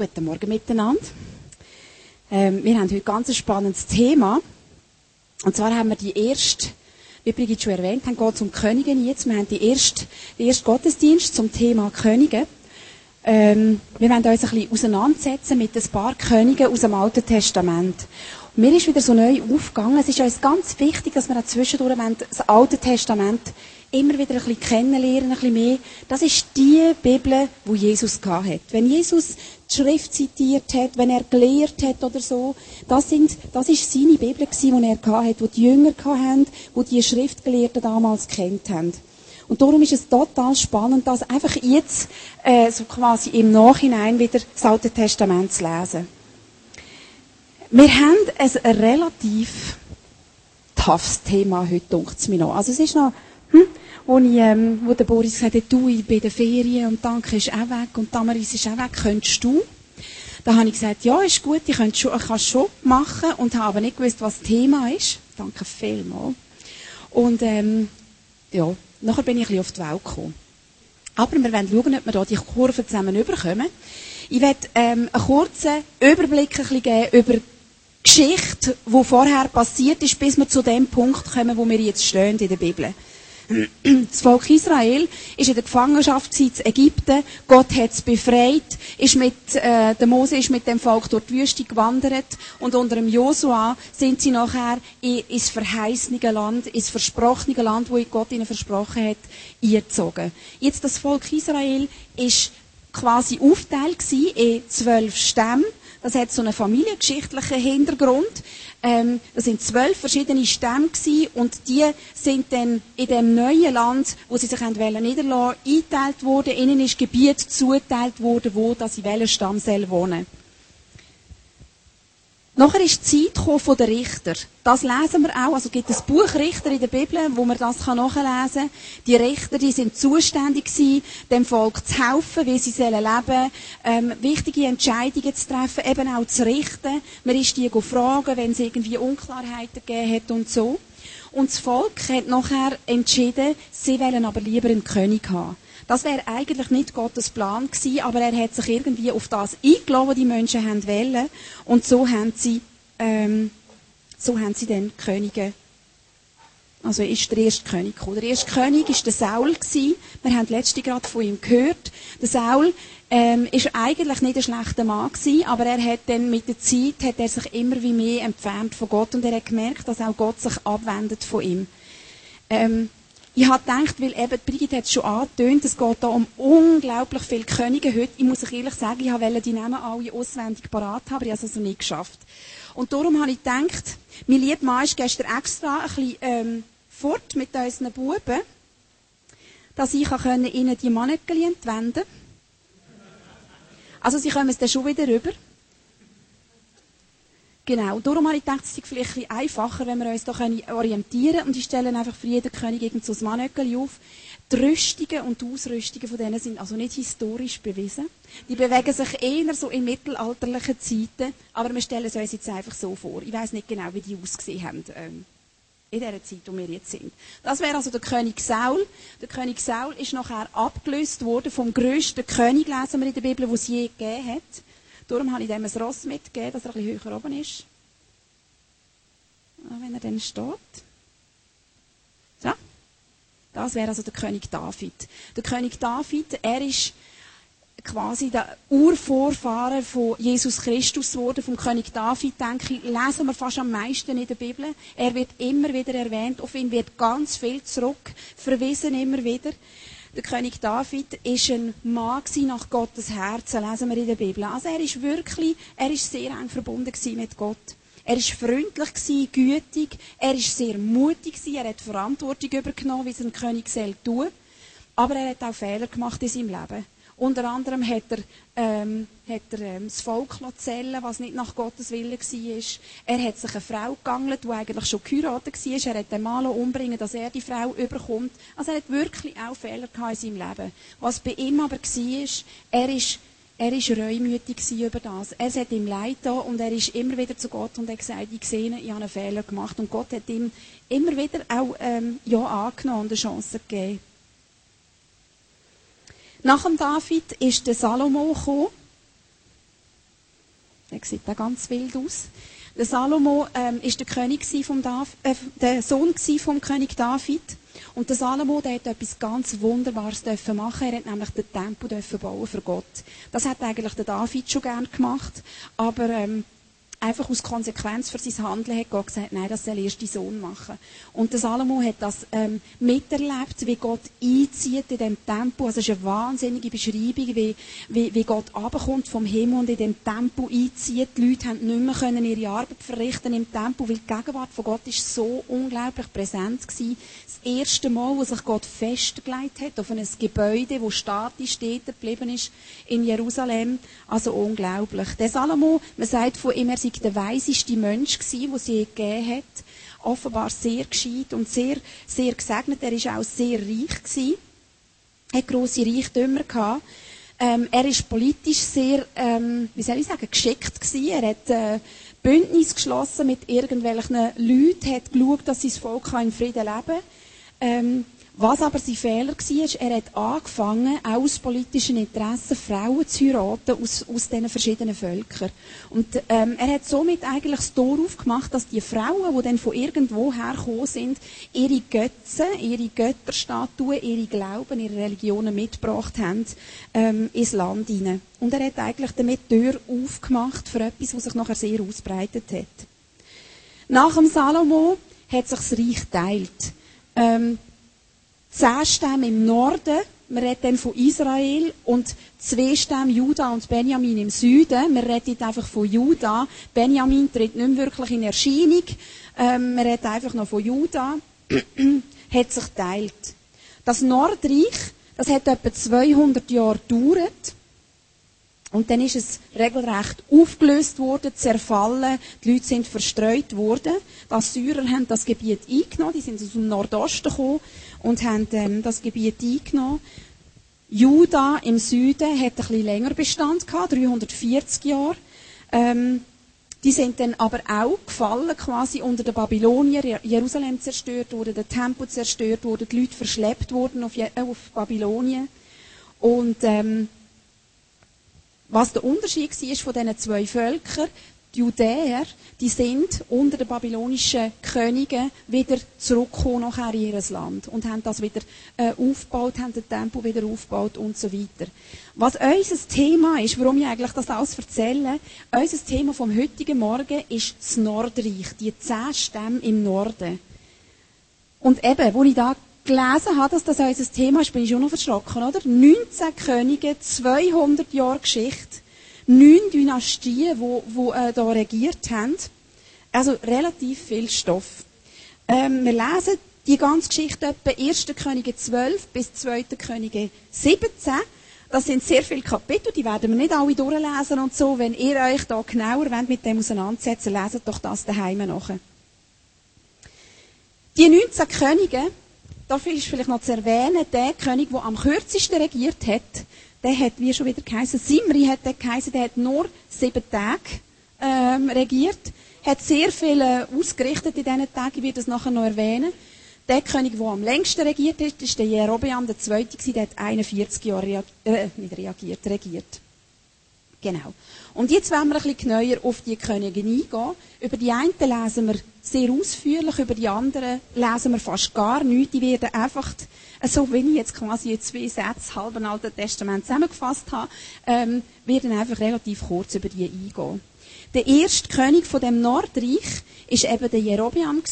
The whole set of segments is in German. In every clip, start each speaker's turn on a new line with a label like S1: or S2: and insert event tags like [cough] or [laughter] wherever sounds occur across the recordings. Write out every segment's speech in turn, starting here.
S1: Guten Morgen miteinander. Ähm, wir haben heute ganz ein spannendes Thema. Und zwar haben wir die erste, wie Brigitte schon erwähnt haben, geht um Könige jetzt. Wir haben die erste, den ersten Gottesdienst zum Thema Könige. Ähm, wir werden uns ein bisschen auseinandersetzen mit ein paar Königen aus dem Alten Testament. Und mir ist wieder so neu aufgegangen, es ist uns ganz wichtig, dass wir zwischendurch das Alte Testament immer wieder ein bisschen kennenlernen, ein bisschen mehr. Das ist die Bibel, wo Jesus hat. Wenn Jesus die Schrift zitiert hat, wenn er gelehrt hat oder so, das sind, das ist seine Bibel gewesen, die er hat, die die Jünger haben, die die Schriftgelehrten damals kennt haben. Und darum ist es total spannend, das einfach jetzt, äh, so quasi im Nachhinein wieder das Alte Testament zu lesen. Wir haben ein relativ toughes Thema heute, denkt es mir noch. Also es ist noch, hm, wo, ich, ähm, wo der Boris gesagt hat, du, ich bin in den Ferien und Danke ist auch weg und Damaris ist auch weg, könntest du? Da habe ich gesagt, ja, ist gut, ich, kann es schon machen und habe aber nicht gewusst, was das Thema ist. Danke vielmals. Und ähm, ja, nachher bin ich ein bisschen auf die Welt gekommen. Aber wir wollen schauen, ob wir hier die Kurven zusammen überkommen. Ich werde ähm, einen kurzen Überblick ein bisschen geben über die Geschichte, die vorher passiert ist, bis wir zu dem Punkt kommen, wo wir jetzt stehen in der Bibel. Das Volk Israel ist in der Gefangenschaft in Ägypten. Gott hat es befreit. Ist mit, äh, der Mose ist mit dem Volk durch die Wüste gewandert. Und unter dem Josua sind sie nachher ins verheißene Land, ins versprochene Land, wo Gott ihnen versprochen hat, eingezogen. Jetzt das Volk Israel ist quasi aufgeteilt in zwölf Stämme. Das hat so einen familiengeschichtlichen Hintergrund. Ähm, das sind zwölf verschiedene Stämme gewesen, und die sind dann in dem neuen Land, wo sie sich niederlassen wollten, eingeteilt worden. Ihnen ist Gebiet zugeteilt worden, wo das in welchem Stamm soll wohnen Nachher ist die Zeit von der Richter. Das lesen wir auch. Also gibt es Buch Richter in der Bibel, wo man das nachlesen kann. Die Richter, die sind zuständig gewesen, dem Volk zu helfen, wie sie sollen leben, ähm, wichtige Entscheidungen zu treffen, eben auch zu richten. Man ist die fragen, wenn es irgendwie Unklarheiten gegeben hat und so. Und das Volk hat nachher entschieden, sie wollen aber lieber einen König haben. Das wäre eigentlich nicht Gottes Plan gewesen, aber er hat sich irgendwie auf das eingeladen, was die Menschen haben wollen. Und so haben sie, ähm, so haben sie dann Könige also ist der erste König gekommen. Der erste König war der Saul. Gewesen. Wir haben letzte gerade von ihm gehört. Der Saul ähm, ist eigentlich nicht ein schlechter Mann gewesen, aber er hat dann mit der Zeit hat er sich immer wie mehr entfernt von Gott und er hat gemerkt, dass auch Gott sich abwendet von ihm. Ähm, ich habe gedacht, weil eben, Brigitte hat es schon angetönt, es geht da um unglaublich viele Könige heute. Ich muss euch ehrlich sagen, ich wollte die Namen alle auswendig parat haben, aber ich habe es also nicht geschafft. Und darum habe ich gedacht, mein lieber Mann ist gestern extra ein bisschen ähm, fort mit unseren Buben, dass ich ihnen die Manneken entwenden kann. Also sie kommen es dann schon wieder rüber. Genau, darum habe ich gedacht, es ist vielleicht ein einfacher, wenn wir uns da orientieren können. Und ich stelle einfach für jeden König irgend so ein auf. Die Rüstungen und die Ausrüstungen von denen sind also nicht historisch bewiesen. Die bewegen sich eher so in mittelalterlichen Zeiten, aber wir stellen es uns jetzt einfach so vor. Ich weiß nicht genau, wie die ausgesehen haben. Ähm, in der Zeit, wo wir jetzt sind. Das wäre also der König Saul. Der König Saul ist nachher abgelöst worden vom grössten König, lesen wir in der Bibel, wo es je gegeben hat. Darum habe ich dem ein Ross mitgegeben, dass er bisschen höher oben ist. Ah, wenn er dann steht. So. Das wäre also der König David. Der König David, er ist quasi der Urvorfahren von Jesus Christus geworden, vom König David, denke ich, lesen wir fast am meisten in der Bibel. Er wird immer wieder erwähnt, auf ihn wird ganz viel zurück verwiesen, immer wieder. Der König David ist ein Mann nach Gottes Herzen, lesen wir in der Bibel. Also er ist wirklich, er ist sehr eng verbunden mit Gott. Er ist freundlich gütig, er ist sehr mutig er hat Verantwortung übernommen, wie es ein König soll tun. Aber er hat auch Fehler gemacht in seinem Leben. Unter anderem hat er, ähm, hat er ähm, das Volk zählen was nicht nach Gottes Willen war. Er hat sich eine Frau gegangelt, die eigentlich schon geheiratet war. Er hat den Mann umbringen dass er die Frau überkommt. Also er hat wirklich auch Fehler in seinem Leben. Was bei ihm aber war, er ist er ist reumütig über das. Er hat ihm leid da und er ist immer wieder zu Gott und hat gesagt, ich sehe, ich habe einen Fehler gemacht. Und Gott hat ihm immer wieder auch ähm, ja angenommen und eine Chance gegeben. Nach dem David ist der Salomo gekommen. Der sieht da ganz wild aus. Der Salomo ähm, ist der König vom Dav äh, der Sohn vom König David. Und der Salomo, der hat etwas ganz Wunderbares dürfen machen. Er hat nämlich den Tempel dürfen bauen für Gott. Das hat eigentlich der David schon gern gemacht. Aber, ähm, einfach aus Konsequenz für sein Handeln hat Gott gesagt, nein, das soll erst die Sohn machen. Und der Salomo hat das ähm, miterlebt, wie Gott einzieht in dem Tempo. Also es ist eine wahnsinnige Beschreibung, wie, wie, wie Gott abkommt vom Himmel und in dem Tempo einzieht. Die Leute haben nicht mehr können ihre Arbeit verrichten im Tempo, weil die Gegenwart von Gott ist so unglaublich präsent gewesen. Das erste Mal, wo sich Gott festgelegt hat auf ein Gebäude, wo statisch steht geblieben ist in Jerusalem. Also unglaublich. Der Salomo, man sagt von ihm, er sei der weiseste Mensch gewesen, den sie gegeben hat. Offenbar sehr gescheit und sehr, sehr gesegnet. Er ist auch sehr reich gewesen. Er hat grosse Reichtümer gehabt. Ähm, er ist politisch sehr, ähm, wie soll ich sagen, geschickt gewesen. Er hat, äh, Bündnis geschlossen mit irgendwelchen Leuten, hat geschaut, dass sein Volk in Frieden leben kann. Ähm, was aber sein Fehler war, er hat angefangen, aus politischen Interessen Frauen zu heiraten aus, aus diesen verschiedenen Völkern. Und ähm, er hat somit eigentlich das Tor aufgemacht, dass die Frauen, die dann von irgendwo hergekommen sind, ihre Götzen, ihre Götterstatuen, ihre Glauben, ihre Religionen mitgebracht haben ähm, ins Land hinein. Und er hat eigentlich damit die Tür aufgemacht für etwas, was sich nachher sehr ausbreitet hat. Nach dem Salomo hat sich das Reich geteilt. Ähm, zehn Stämme im Norden, wir reden dann von Israel, und zwei Stämme, Juda und Benjamin im Süden. Wir reden einfach von Juda. Benjamin tritt nicht wirklich in Erscheinung. Ähm, wir reden einfach noch von Juda. [clears throat] hat sich teilt. Das Nordreich, das hat etwa 200 Jahre gedauert. Und dann ist es regelrecht aufgelöst worden, zerfallen, die Leute sind verstreut worden. Die Assyrer haben das Gebiet eingenommen, die sind aus dem Nordosten gekommen und haben ähm, das Gebiet eingenommen. Juda im Süden hat ein bisschen länger Bestand gehabt, 340 Jahre. Ähm, die sind dann aber auch gefallen, quasi unter den Babylonier. Jerusalem zerstört wurde, der Tempel zerstört wurde, die Leute verschleppt wurden auf, auf Babylonien. Und ähm, was der Unterschied war von diesen zwei Völkern, die Judäer, die sind unter den babylonischen Königen wieder zurückgekommen nachher in ihr Land und haben das wieder äh, aufgebaut, haben den Tempel wieder aufgebaut und so weiter. Was unser Thema ist, warum ich eigentlich das alles erzähle, unser Thema vom heutigen Morgen ist das Nordreich, die zehn Stämme im Norden. Und eben, wo ich da gelesen habe, dass das unser Thema ist, bin ich schon noch verschrocken, oder? 19 Könige, 200 Jahre Geschichte neun Dynastien, die, die äh, regiert haben. Also relativ viel Stoff. Ähm, wir lesen die ganze Geschichte etwa 1. Könige 12 bis 2. Könige 17. Das sind sehr viele Kapitel, die werden wir nicht alle durchlesen und so. Wenn ihr euch da genauer wollt mit dem auseinandersetzen, leset doch das daheim nach. Die 19 Könige, da ist vielleicht noch zu erwähnen, der König, der am kürzesten regiert hat, der hat, wie schon wieder geheißen, Simri hat der geheißen, der hat nur sieben Tage ähm, regiert, hat sehr viel äh, ausgerichtet in diesen Tagen, ich werde das nachher noch erwähnen. Der König, der am längsten regiert hat, ist der Jerobeam, der Zweite, der hat 41 Jahre äh, nicht reagiert, regiert. Genau. Und jetzt wollen wir ein bisschen genauer auf die Könige eingehen. Über die einen lesen wir sehr ausführlich, über die anderen lesen wir fast gar nichts. Die werden einfach, so wie ich jetzt quasi in zwei Sätze halben Alten Testament zusammengefasst habe, ähm, werden einfach relativ kurz über die eingehen. Der erste König von dem Nordreich ist eben der Jerobeam.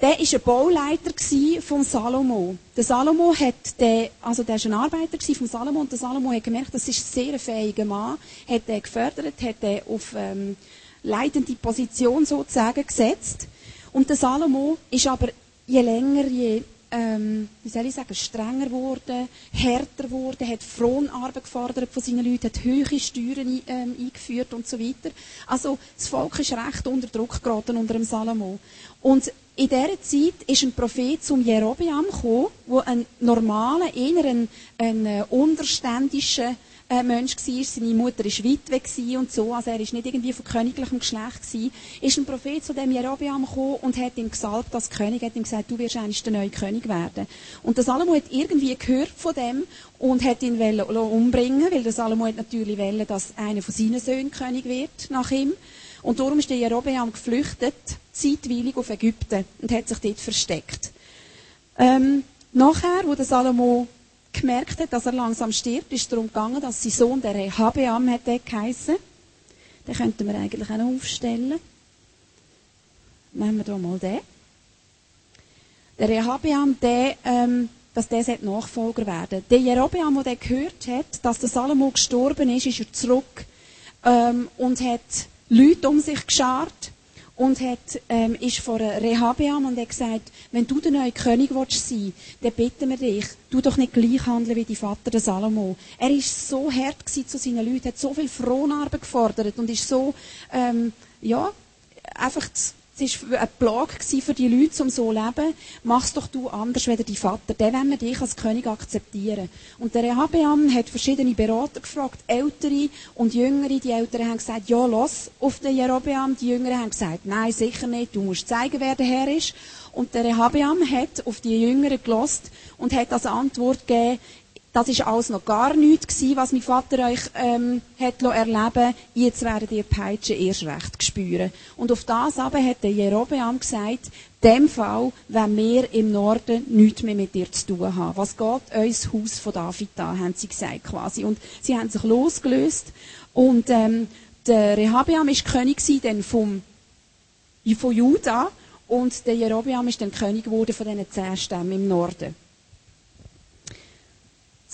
S1: Der war ein Bauleiter von Salomo. Der Salomo hat den, also der war ein Arbeiter von Salomo und der Salomo hat gemerkt, das ist ein sehr fähiger Mann, hat den gefördert, hat den auf ähm, leitende Position sozusagen gesetzt. Und der Salomo ist aber je länger, je ähm, wie soll ich sagen, strenger geworden, härter geworden, hat Fronarbeit gefordert von seinen Leuten, hat höhere Steuern ähm, eingeführt und so weiter. Also das Volk ist recht unter Druck geraten unter dem Salomo. Und in dieser Zeit ist ein Prophet zum Jerobeam gekommen, der einen normalen, eher einen, einen äh, unterständischen äh, Mensch war. Seine Mutter war Witwe und so, also er ist nicht irgendwie von königlichem Geschlecht gewesen. Ist ein Prophet zu dem Jerobeam gekommen und hat ihm gesalbt als König, hat ihm gesagt, du wirst eigentlich der neue König werden. Und der Salomo hat irgendwie gehört von dem und hat ihn umbringen weil der Salomo hat natürlich wollen, dass einer von seinen Söhnen König wird nach ihm. Und darum ist der Jerobeam geflüchtet, zeitweilig auf Ägypten und hat sich dort versteckt. Ähm, nachher, wo der Salomo gemerkt hat, dass er langsam stirbt, ist darum gegangen, dass sein Sohn, der Rehabeam, hat geheissen. Den könnten wir eigentlich auch aufstellen. Nehmen wir hier mal den. Der Rehabeam, der, ähm, dass der Nachfolger werden Der Jerobeam, der gehört hat, dass der Salomo gestorben ist, ist er zurück ähm, und hat Leute um sich geschart und hat, ähm, ist vor Rehabeam und hat gesagt, wenn du der neue König willst sein, dann bitten wir dich, du doch nicht gleich handeln wie dein Vater, der Salomo. Er ist so hart zu seinen Leuten, hat so viel Fronarbeit gefordert und ist so, ähm, ja, einfach es war eine Plage für die Leute, um so zu leben. Mach's doch du anders wie dein Vater. Den wollen wir dich als König akzeptieren. Und der Rehabeam hat verschiedene Berater gefragt, Ältere und Jüngere. Die Älteren haben gesagt, ja, los auf den Jerobeam. Die Jüngeren haben gesagt, nein, sicher nicht. Du musst zeigen, wer der Herr ist. Und der Rehabeam hat auf die Jüngeren gelost und hat als Antwort gegeben, das ist alles noch gar nichts gewesen, was mein Vater euch ähm, hat erleben Jetzt werdet ihr Peitsche erst recht spüren. Und auf das aber hat der Jerobeam gesagt, dem Fall, wenn wir im Norden nichts mehr mit dir zu tun haben. Was geht uns Haus von David da, haben sie gesagt quasi. Und sie haben sich losgelöst. Und ähm, der Rehabeam ist König dann vom, von Juda und der Jerobeam ist dann König geworden von diesen zehn Stämmen im Norden.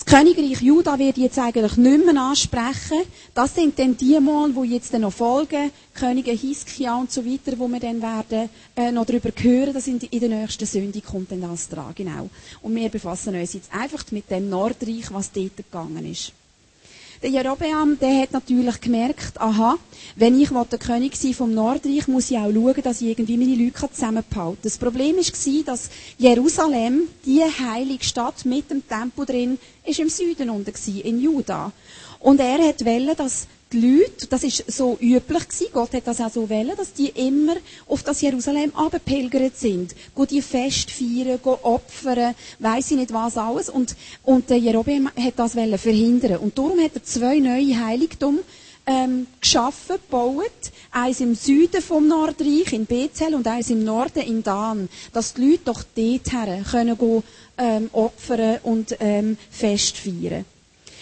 S1: Das Königreich Juda wird jetzt eigentlich nicht mehr ansprechen. Das sind dann die Mal, die jetzt noch folgen. Könige Hiskia und so weiter, wo wir dann werden, äh, noch darüber hören. Das sind in der nächsten Sünde kommt dann das dran, genau. Und wir befassen uns jetzt einfach mit dem Nordreich, was dort gegangen ist. Der Jerobeam, der hat natürlich gemerkt, aha, wenn ich der König sein vom Nordreich, muss ich auch schauen, dass ich irgendwie meine Leute zusammenbehalte. Das Problem war, dass Jerusalem, die heilige Stadt mit dem Tempel drin, ist im Süden unten in Juda. Und er hat wollen, dass die Leute, das ist so üblich gewesen, Gott hat das auch so wollen, dass die immer auf das Jerusalem abgepilgert sind. Go die Fest feiern, go opfern, weiss ich nicht was alles. Und, und der Jerobeam hat das wollen verhindern. Und darum hat er zwei neue Heiligtum ähm, geschaffen, gebaut. Eins im Süden vom Nordreich, in Bethel, und eins im Norden, in Dan. Dass die Leute doch dorthin können go, ähm, opfern und ähm, Fest feiern.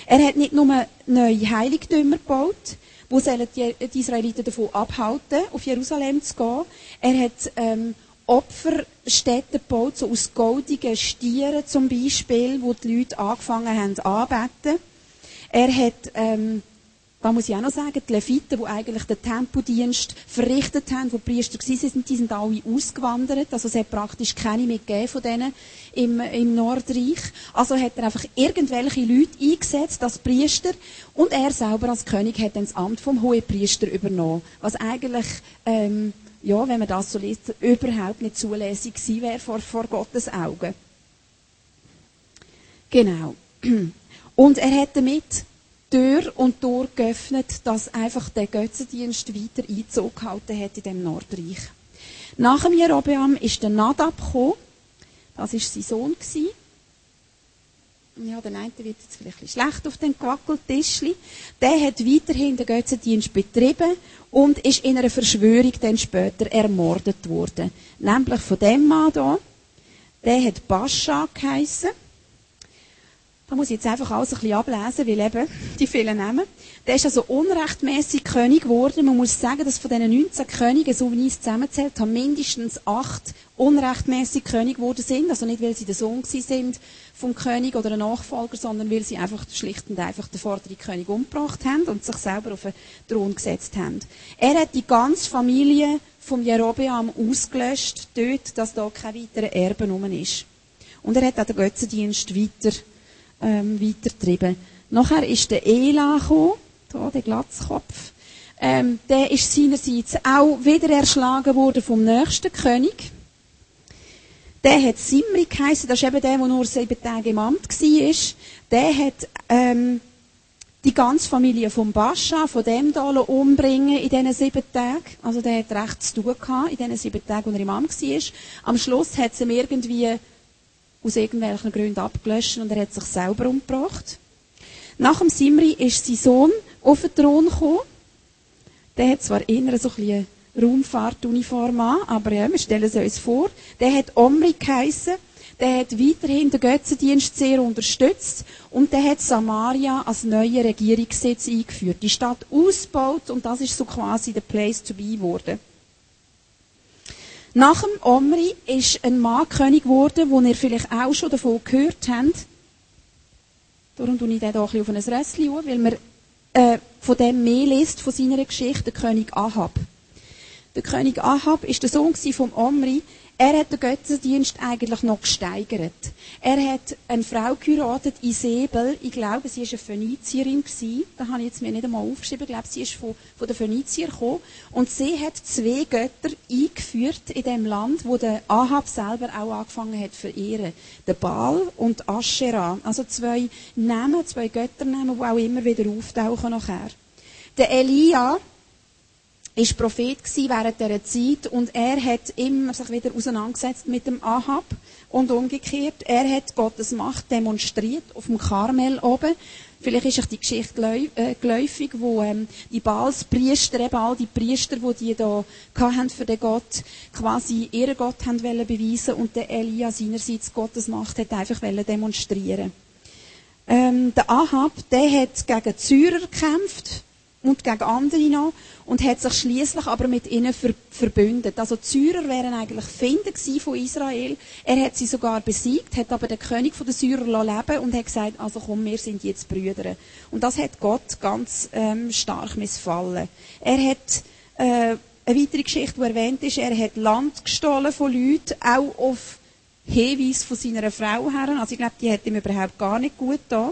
S1: Er hat nicht nur neue Heiligtümer gebaut, wo die Israeliten davon abhalten, auf Jerusalem zu gehen. Er hat ähm, Opferstätten gebaut, so aus goldigen Stieren zum Beispiel, wo die Leute angefangen haben anbeten. Er hat ähm, da muss ich auch noch sagen, die Leviten, die eigentlich den Tempodienst verrichtet haben, die Priester waren, die sind alle ausgewandert. Also es hat praktisch keine mehr gegeben von denen im, im Nordreich. Also hat er einfach irgendwelche Leute eingesetzt als Priester und er selber als König hat dann das Amt vom Hohepriester übernommen. Was eigentlich, ähm, ja, wenn man das so liest, überhaupt nicht zulässig gewesen wäre vor, vor Gottes Augen. Genau. [clears throat] Und er hat damit Tür und Tor geöffnet, dass einfach der Götzendienst weiter Einzug gehalten hat in dem Nordreich. Nach dem Jerobeam ist der Nadab gekommen. Das war sein Sohn. Ja, der eine wird jetzt vielleicht ein schlecht auf den Quackeltischli. Der hat weiterhin den Götzendienst betrieben und ist in einer Verschwörung dann später ermordet worden. Nämlich von dem Mann hier. Der hat Bascha geheissen. Da muss ich jetzt einfach alles ein bisschen ablesen, weil eben die vielen Namen. Der ist also unrechtmäßig König geworden. Man muss sagen, dass von diesen 19 Königen, so wie ich es zusammenzählt habe, mindestens acht unrechtmäßig König geworden sind. Also nicht, weil sie der Sohn sind vom König oder ein Nachfolger, sondern weil sie einfach schlicht und einfach den vorderen König umgebracht haben und sich selber auf den Thron gesetzt haben. Er hat die ganze Familie vom Jerobeam ausgelöscht, dort, dass da kein weiterer Erbe ist. Und er hat auch den Götzendienst weiter ähm, weitertrieben. Nachher ist der Ela gekommen, da, der Glatzkopf. Ähm, der ist seinerseits auch wieder erschlagen worden vom nächsten König. Der hat Simri geheißen, das ist eben der, der nur sieben Tage im Amt war. Der hat, ähm, die ganze Familie vom Bascha, von dem da umbringen in diesen sieben Tagen. Also der hat recht zu tun gehabt in diesen sieben Tagen, wo er im Amt war. Am Schluss hat es ihm irgendwie aus irgendwelchen Gründen abgelöscht und er hat sich selber umgebracht. Nach dem Simri ist sein Sohn auf den Thron gekommen. Der hat zwar eher so ein Raumfahrtuniform an, aber ja, wir stellen es uns vor. Der hat Omri geheissen der hat weiterhin den Götzendienst sehr unterstützt und der hat Samaria als neue Regierungssitz eingeführt. Die Stadt ausgebaut und das ist so quasi der Place to be geworden. Nach dem Omri ist ein Mann König geworden, wo ihr vielleicht auch schon davon gehört habt. Darum tue ich den hier auf ein Rössli an, weil man äh, von dem mehr liest, von seiner Geschichte, der König Ahab. Der König Ahab ist der Sohn vom Omri. Er hat den Götzendienst eigentlich noch gesteigert. Er hat eine Frau geheiratet, Isabel. Ich glaube, sie war eine Phönizierin. Da habe ich jetzt mir nicht einmal aufgeschrieben. Ich glaube, sie ist von, von den Phöniziern gekommen. Und sie hat zwei Götter eingeführt in dem Land, wo der Ahab selber auch angefangen hat zu verehren. Der Baal und Aschera. Also zwei Namen, zwei Götternamen, die auch immer wieder auftauchen nachher. Der Elia, ist Prophet während dieser Zeit und er hat immer sich wieder auseinandergesetzt mit dem Ahab und umgekehrt. Er hat Gottes Macht demonstriert auf dem Karmel oben. Vielleicht ist euch die Geschichte äh, geläufig, wo ähm, die Baalspriester, eben all die Priester, die die da für den Gott, quasi ihren Gott haben wollen beweisen und der Elia seinerseits Gottes Macht hat einfach wollen demonstrieren. Ähm, der Ahab, der hat gegen Syrer gekämpft und gegen andere noch und hat sich schließlich aber mit ihnen ver verbündet. Also die Syrer wären eigentlich Finder von Israel. Er hat sie sogar besiegt, hat aber den König der Syrer leben und hat gesagt, also komm, wir sind jetzt Brüder. Und das hat Gott ganz ähm, stark missfallen. Er hat äh, eine weitere Geschichte, die erwähnt ist, er hat Land gestohlen von Leuten, auch auf Hinweis von seiner Frau her. Also ich glaube, die hat ihm überhaupt gar nicht gut da.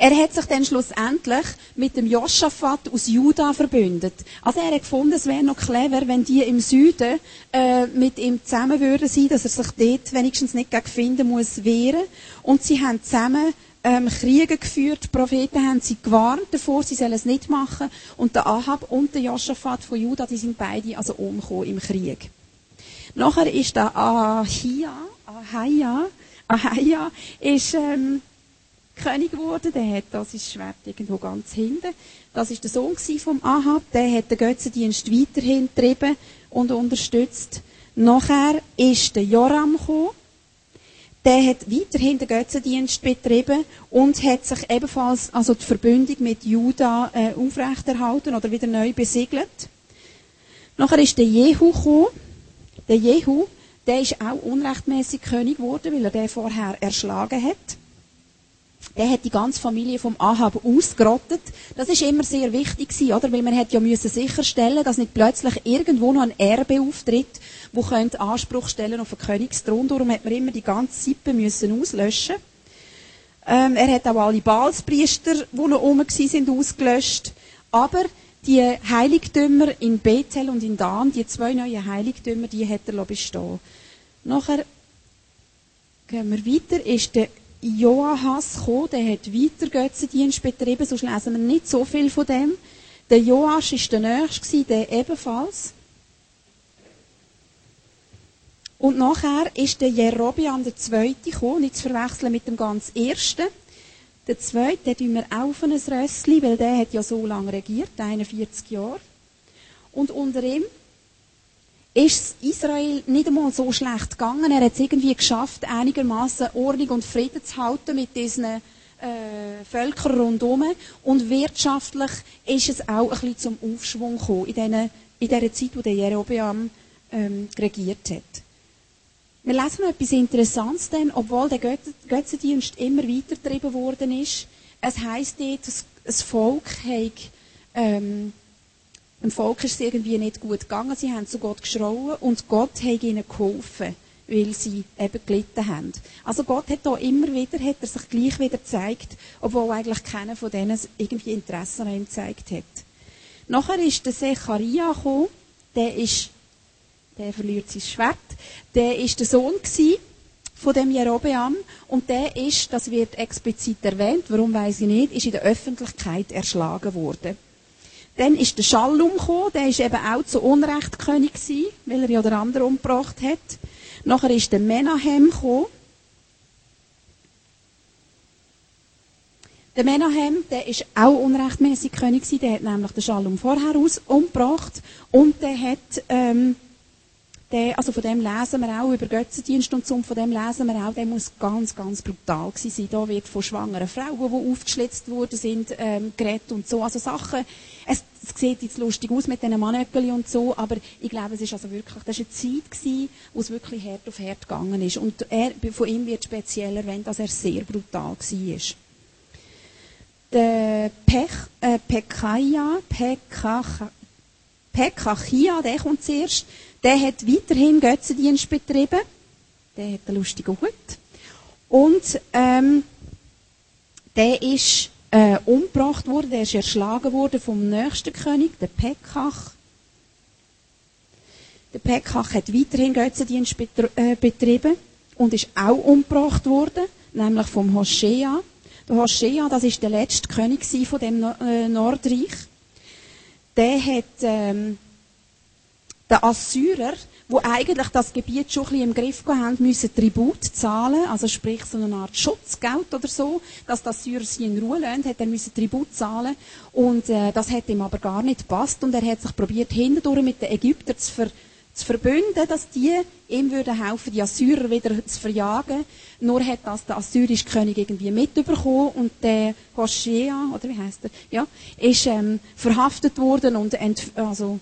S1: Er hat sich dann schlussendlich mit dem Joschafat aus Juda verbündet. Also er hat gefunden, es wäre noch clever, wenn die im Süden äh, mit ihm zusammen würden sein, dass er sich dort wenigstens nicht gegen finden muss wehren. Und sie haben zusammen ähm, Kriege geführt. Die Propheten haben sie gewarnt davor, sie sollen es nicht machen. Und der Ahab und der Joschafat von Juda, die sind beide also umgekommen im Krieg. Nachher ist der Ahia, Ahia, Ahia ist ähm, König geworden. Der hat da sein Schwert irgendwo ganz hinten. Das ist der Sohn vom Ahab. Der hat den Götzendienst weiterhin getrieben und unterstützt. Nachher ist der Joram gekommen. Der hat weiterhin den Götzendienst betrieben und hat sich ebenfalls also die Verbündung mit Juda äh, aufrechterhalten oder wieder neu besiegelt. Nachher ist der Jehu gekommen. Der Jehu, der ist auch unrechtmäßig König geworden, weil er den vorher erschlagen hat der hat die ganze Familie vom Ahab ausgerottet. Das ist immer sehr wichtig gewesen, oder? Weil man hat ja müssen sicherstellen, dass nicht plötzlich irgendwo noch ein Erbe auftritt, wo könnte Anspruch stellen auf den Königsthron. Darum hat man immer die ganze Sippe müssen auslöschen. Ähm, er hat auch alle Balspriester, die noch rum sind, ausgelöscht. Aber die Heiligtümer in Bethel und in Dan, die zwei neuen Heiligtümer, die hat er bestehen. Nachher gehen wir weiter, ist der Joahas gekommen, der hat weiter Götzendienst betrieben, sonst lesen wir nicht so viel von dem. Der Joasch war der Nächste, der ebenfalls. Und nachher ist der Jerobiam der Zweite gekommen, nicht zu verwechseln mit dem ganz Ersten. Der Zweite, den tun wir auch auf ein Rössli, weil der hat ja so lange regiert, 41 Jahre. Und unter ihm ist Israel nicht einmal so schlecht gegangen. Er hat es irgendwie geschafft, einigermaßen Ordnung und Frieden zu halten mit diesen äh, Völkern rundherum. Und wirtschaftlich ist es auch ein bisschen zum Aufschwung gekommen in, den, dieser Zeit, wo der Jerobeam ähm, regiert hat. Wir lesen noch etwas Interessantes denn, obwohl der Götzendienst immer weiter getrieben worden ist. Es heisst dort, das Volk hat ähm, dem Volk ist es irgendwie nicht gut gegangen. Sie haben zu Gott geschrauen und Gott hat ihnen geholfen, weil sie eben gelitten haben. Also Gott hat da immer wieder, hat er sich gleich wieder gezeigt, obwohl eigentlich keiner von denen irgendwie Interesse an ihm gezeigt hat. Nachher ist der Secharia gekommen, der ist, der verliert sein Schwert, der ist der Sohn von dem Jerobeam und der ist, das wird explizit erwähnt, warum weiß ich nicht, ist in der Öffentlichkeit erschlagen worden. Dann ist der Schallum gekommen, der ist eben auch zu Unrecht König gewesen, weil er ja der andere umgebracht hat. Nachher ist der Menahem gekommen. Der Menahem, der ist auch unrechtmäßig König gewesen, der hat nämlich den Schallum vorher aus umgebracht und der hat, ähm, der, also von dem lesen wir auch über Götzendienst und so, von dem lesen wir auch, der muss ganz, ganz brutal gewesen sein. Da wird von schwangeren Frauen, die aufgeschlitzt worden sind, ähm, geredet und so. Also Sachen, es, es sieht jetzt lustig aus mit diesen Mannöckeli und so, aber ich glaube, es ist also wirklich, das war eine Zeit gewesen, wo es wirklich Herd auf Herd gegangen ist. Und er, von ihm wird speziell erwähnt, dass er sehr brutal war. Der Pech, äh, Pekaya, Pekach, Pekachia, der kommt zuerst, der hat weiterhin Götzendienst betrieben. Der hat einen lustigen Hut. Und ähm, der ist äh, umgebracht worden, der ist erschlagen worden vom nächsten König, der Pekach. Der Pekach hat weiterhin Götzendienst äh, betrieben und ist auch umgebracht worden, nämlich vom Hoshea. Der Hoshea, das ist der letzte König von dem äh, Nordreich. Der hat ähm, der Assyrer, wo eigentlich das Gebiet schon ein bisschen im Griff haben, müssen Tribut zahlen, also sprich so eine Art Schutzgeld oder so, dass die Assyrer sie in Ruhe lassen, hat er müssen Tribut zahlen. Und äh, das hat ihm aber gar nicht gepasst. Und er hat sich probiert hindurch mit den Ägyptern zu, ver zu verbünden, dass die ihm würden helfen, die Assyrer wieder zu verjagen. Nur hat das der assyrische König irgendwie mitbekommen. Und der Hoshea, oder wie heißt er, ja, ist ähm, verhaftet worden und also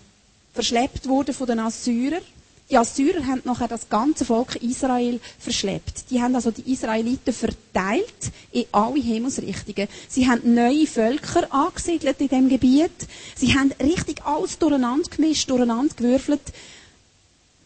S1: verschleppt worden von den Assyrern. Die Assyrer haben nachher das ganze Volk Israel verschleppt. Die haben also die Israeliten verteilt in alle Himmelsrichtungen. Sie haben neue Völker angesiedelt in dem Gebiet. Sie haben richtig alles durcheinander gemischt, durcheinander gewürfelt.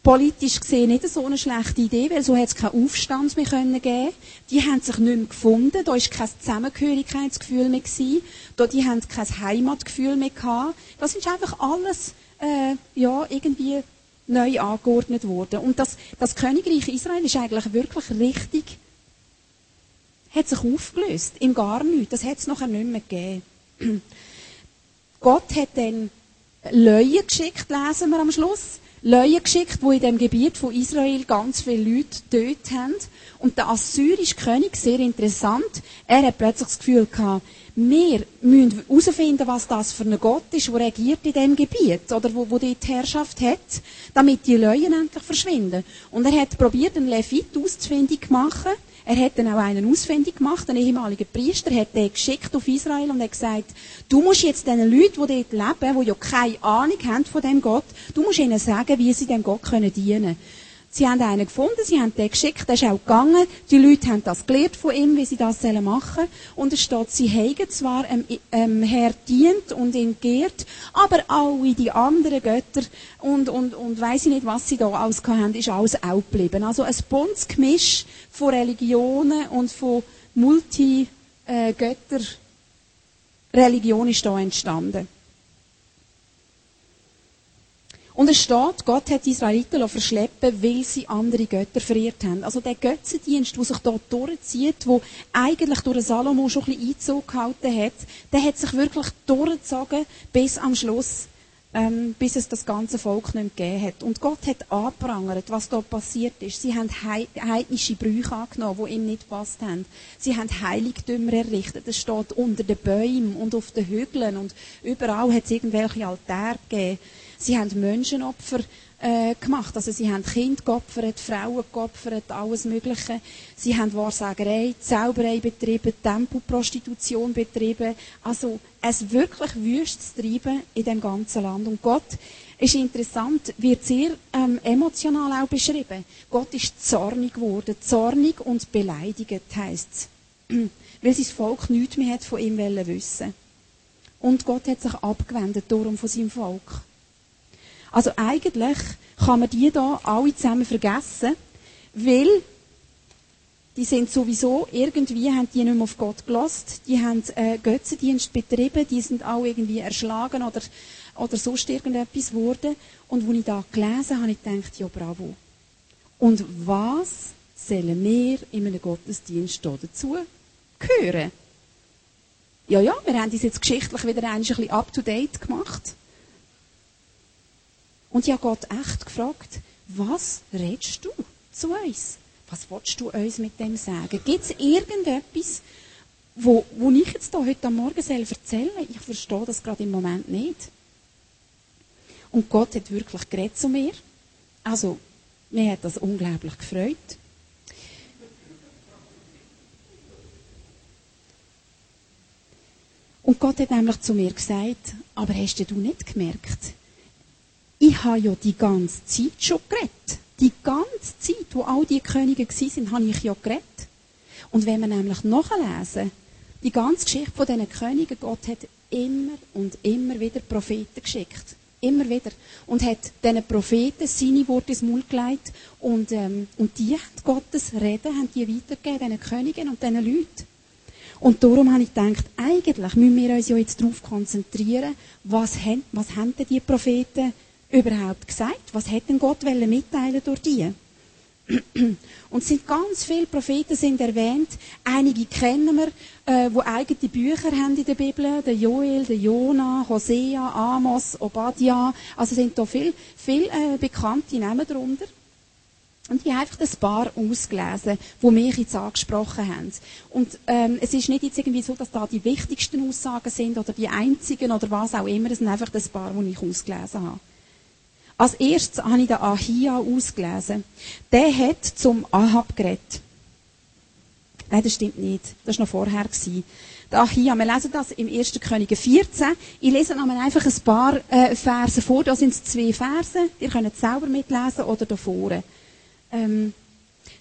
S1: Politisch gesehen nicht so eine schlechte Idee, weil so hätte es keinen Aufstand mehr können geben. Die haben sich nicht mehr gefunden. Da ist kein Zusammengehörigkeitsgefühl mehr gewesen. Da die haben kein Heimatgefühl mehr gehabt. Das ist einfach alles äh, ja, irgendwie neu angeordnet worden. Und das, das Königreich Israel ist eigentlich wirklich richtig, hat sich aufgelöst, im gar nichts. Das hat es nachher nicht mehr gegeben. [clears throat] Gott hat dann Leute geschickt, lesen wir am Schluss. Leute geschickt, die in dem Gebiet von Israel ganz viele Leute getötet haben. Und der assyrische König, sehr interessant, er hat plötzlich das Gefühl gehabt, wir müssen herausfinden, was das für ein Gott ist, der regiert in diesem Gebiet oder wo, wo die Herrschaft hat, damit die Leute endlich verschwinden. Und er hat probiert, einen Levit ausfindig zu machen. Er hat dann auch einen ausfindig gemacht, einen ehemaligen Priester, hat den geschickt auf Israel und hat gesagt, du musst jetzt den Leuten, die dort leben, die ja keine Ahnung haben von dem Gott, du musst ihnen sagen, wie sie dem Gott dienen können. Sie haben einen gefunden, sie haben den geschickt, der ist auch gegangen. Die Leute haben das gelernt von ihm, wie sie das machen sollen. Und es steht, sie hegen zwar ähm, ähm, Herr dient und ihn geehrt, aber alle die anderen Götter und, und, und weiss ich nicht, was sie da alles haben, ist alles auch geblieben. Also ein buntes Gemisch von Religionen und von Multi-Götter. Äh, ist da entstanden. Und es steht, Gott hat die Israeliten verschleppen, weil sie andere Götter verehrt haben. Also der Götzendienst, der sich dort durchzieht, wo eigentlich durch Salomo schon ein bisschen Einzug gehalten hat, der hat sich wirklich durchgezogen bis am Schluss, ähm, bis es das ganze Volk nicht mehr gegeben hat. Und Gott hat angeprangert, was dort passiert ist. Sie haben heidnische Brüche angenommen, die ihm nicht passt haben. Sie haben Heiligtümer errichtet. Es steht unter den Bäumen und auf den Hügeln und überall hat es irgendwelche Altäre gegeben. Sie haben Menschenopfer äh, gemacht. Also sie haben Kinder geopfert, Frauen geopfert, alles Mögliche. Sie haben Wahrsagerei, Zauberei betrieben, Tempoprostitution betrieben. Also es wirklich wüstes Treiben in dem ganzen Land. Und Gott ist interessant, wird sehr ähm, emotional auch beschrieben. Gott ist zornig geworden, zornig und beleidigt [clears throat] es. Weil sein Volk nichts mehr hat von ihm wissen Und Gott hat sich abgewendet darum von seinem Volk. Also eigentlich kann man die da alle zusammen vergessen, weil die sind sowieso irgendwie, haben die nicht mehr auf Gott gelost, die haben äh, Götzendienst betrieben, die sind auch irgendwie erschlagen oder, oder sonst irgendetwas geworden. Und als ich da gelesen habe, ich gedacht, ja bravo. Und was sollen wir in einem Gottesdienst dazu gehören? Ja, ja, wir haben uns jetzt geschichtlich wieder ein bisschen up-to-date gemacht. Und ich habe Gott echt gefragt, was redest du zu uns? Was willst du uns mit dem sagen? Gibt es irgendetwas, wo, wo ich jetzt da heute am Morgen selber erzähle? Ich verstehe das gerade im Moment nicht. Und Gott hat wirklich geredet zu mir. Also, mir hat das unglaublich gefreut. Und Gott hat nämlich zu mir gesagt, aber hast du nicht gemerkt, ich habe ja die ganze Zeit schon geredet. Die ganze Zeit, wo all die Könige waren, habe ich ja geredet. Und wenn wir nämlich nachlesen, die ganze Geschichte von diesen Königen, Gott hat immer und immer wieder Propheten geschickt. Immer wieder. Und hat diesen Propheten seine Worte ins Mund gelegt. Und, ähm, und die haben Gottes Reden, haben die weitergegeben, diesen Königen und diesen Leuten. Und darum habe ich gedacht, eigentlich müssen wir uns ja jetzt darauf konzentrieren, was haben, was haben denn die Propheten überhaupt gesagt? Was hat denn Gott mitteilen durch die? [clears throat] Und es sind ganz viele Propheten sind erwähnt. Einige kennen wir, äh, wo eigene Bücher haben in der Bibel. Der Joel, der Jona, Hosea, Amos, Obadiah. Also sind da viel, viel äh, bekannte Namen darunter. Und ich habe einfach ein paar ausgelesen, die mich jetzt angesprochen haben. Und ähm, es ist nicht jetzt irgendwie so, dass da die wichtigsten Aussagen sind oder die einzigen oder was auch immer. Es sind einfach ein paar, die ich ausgelesen habe. Als erstes habe ich den Ahia ausgelesen. Der hat zum Ahab geredet. Nein, das stimmt nicht. Das war noch vorher. Der Ahia, wir lesen das im 1. Könige 14. Ich lese einmal einfach ein paar äh, Verse vor. Da sind es zwei Verse. Ihr könnt es selber mitlesen oder da vorne. Ähm,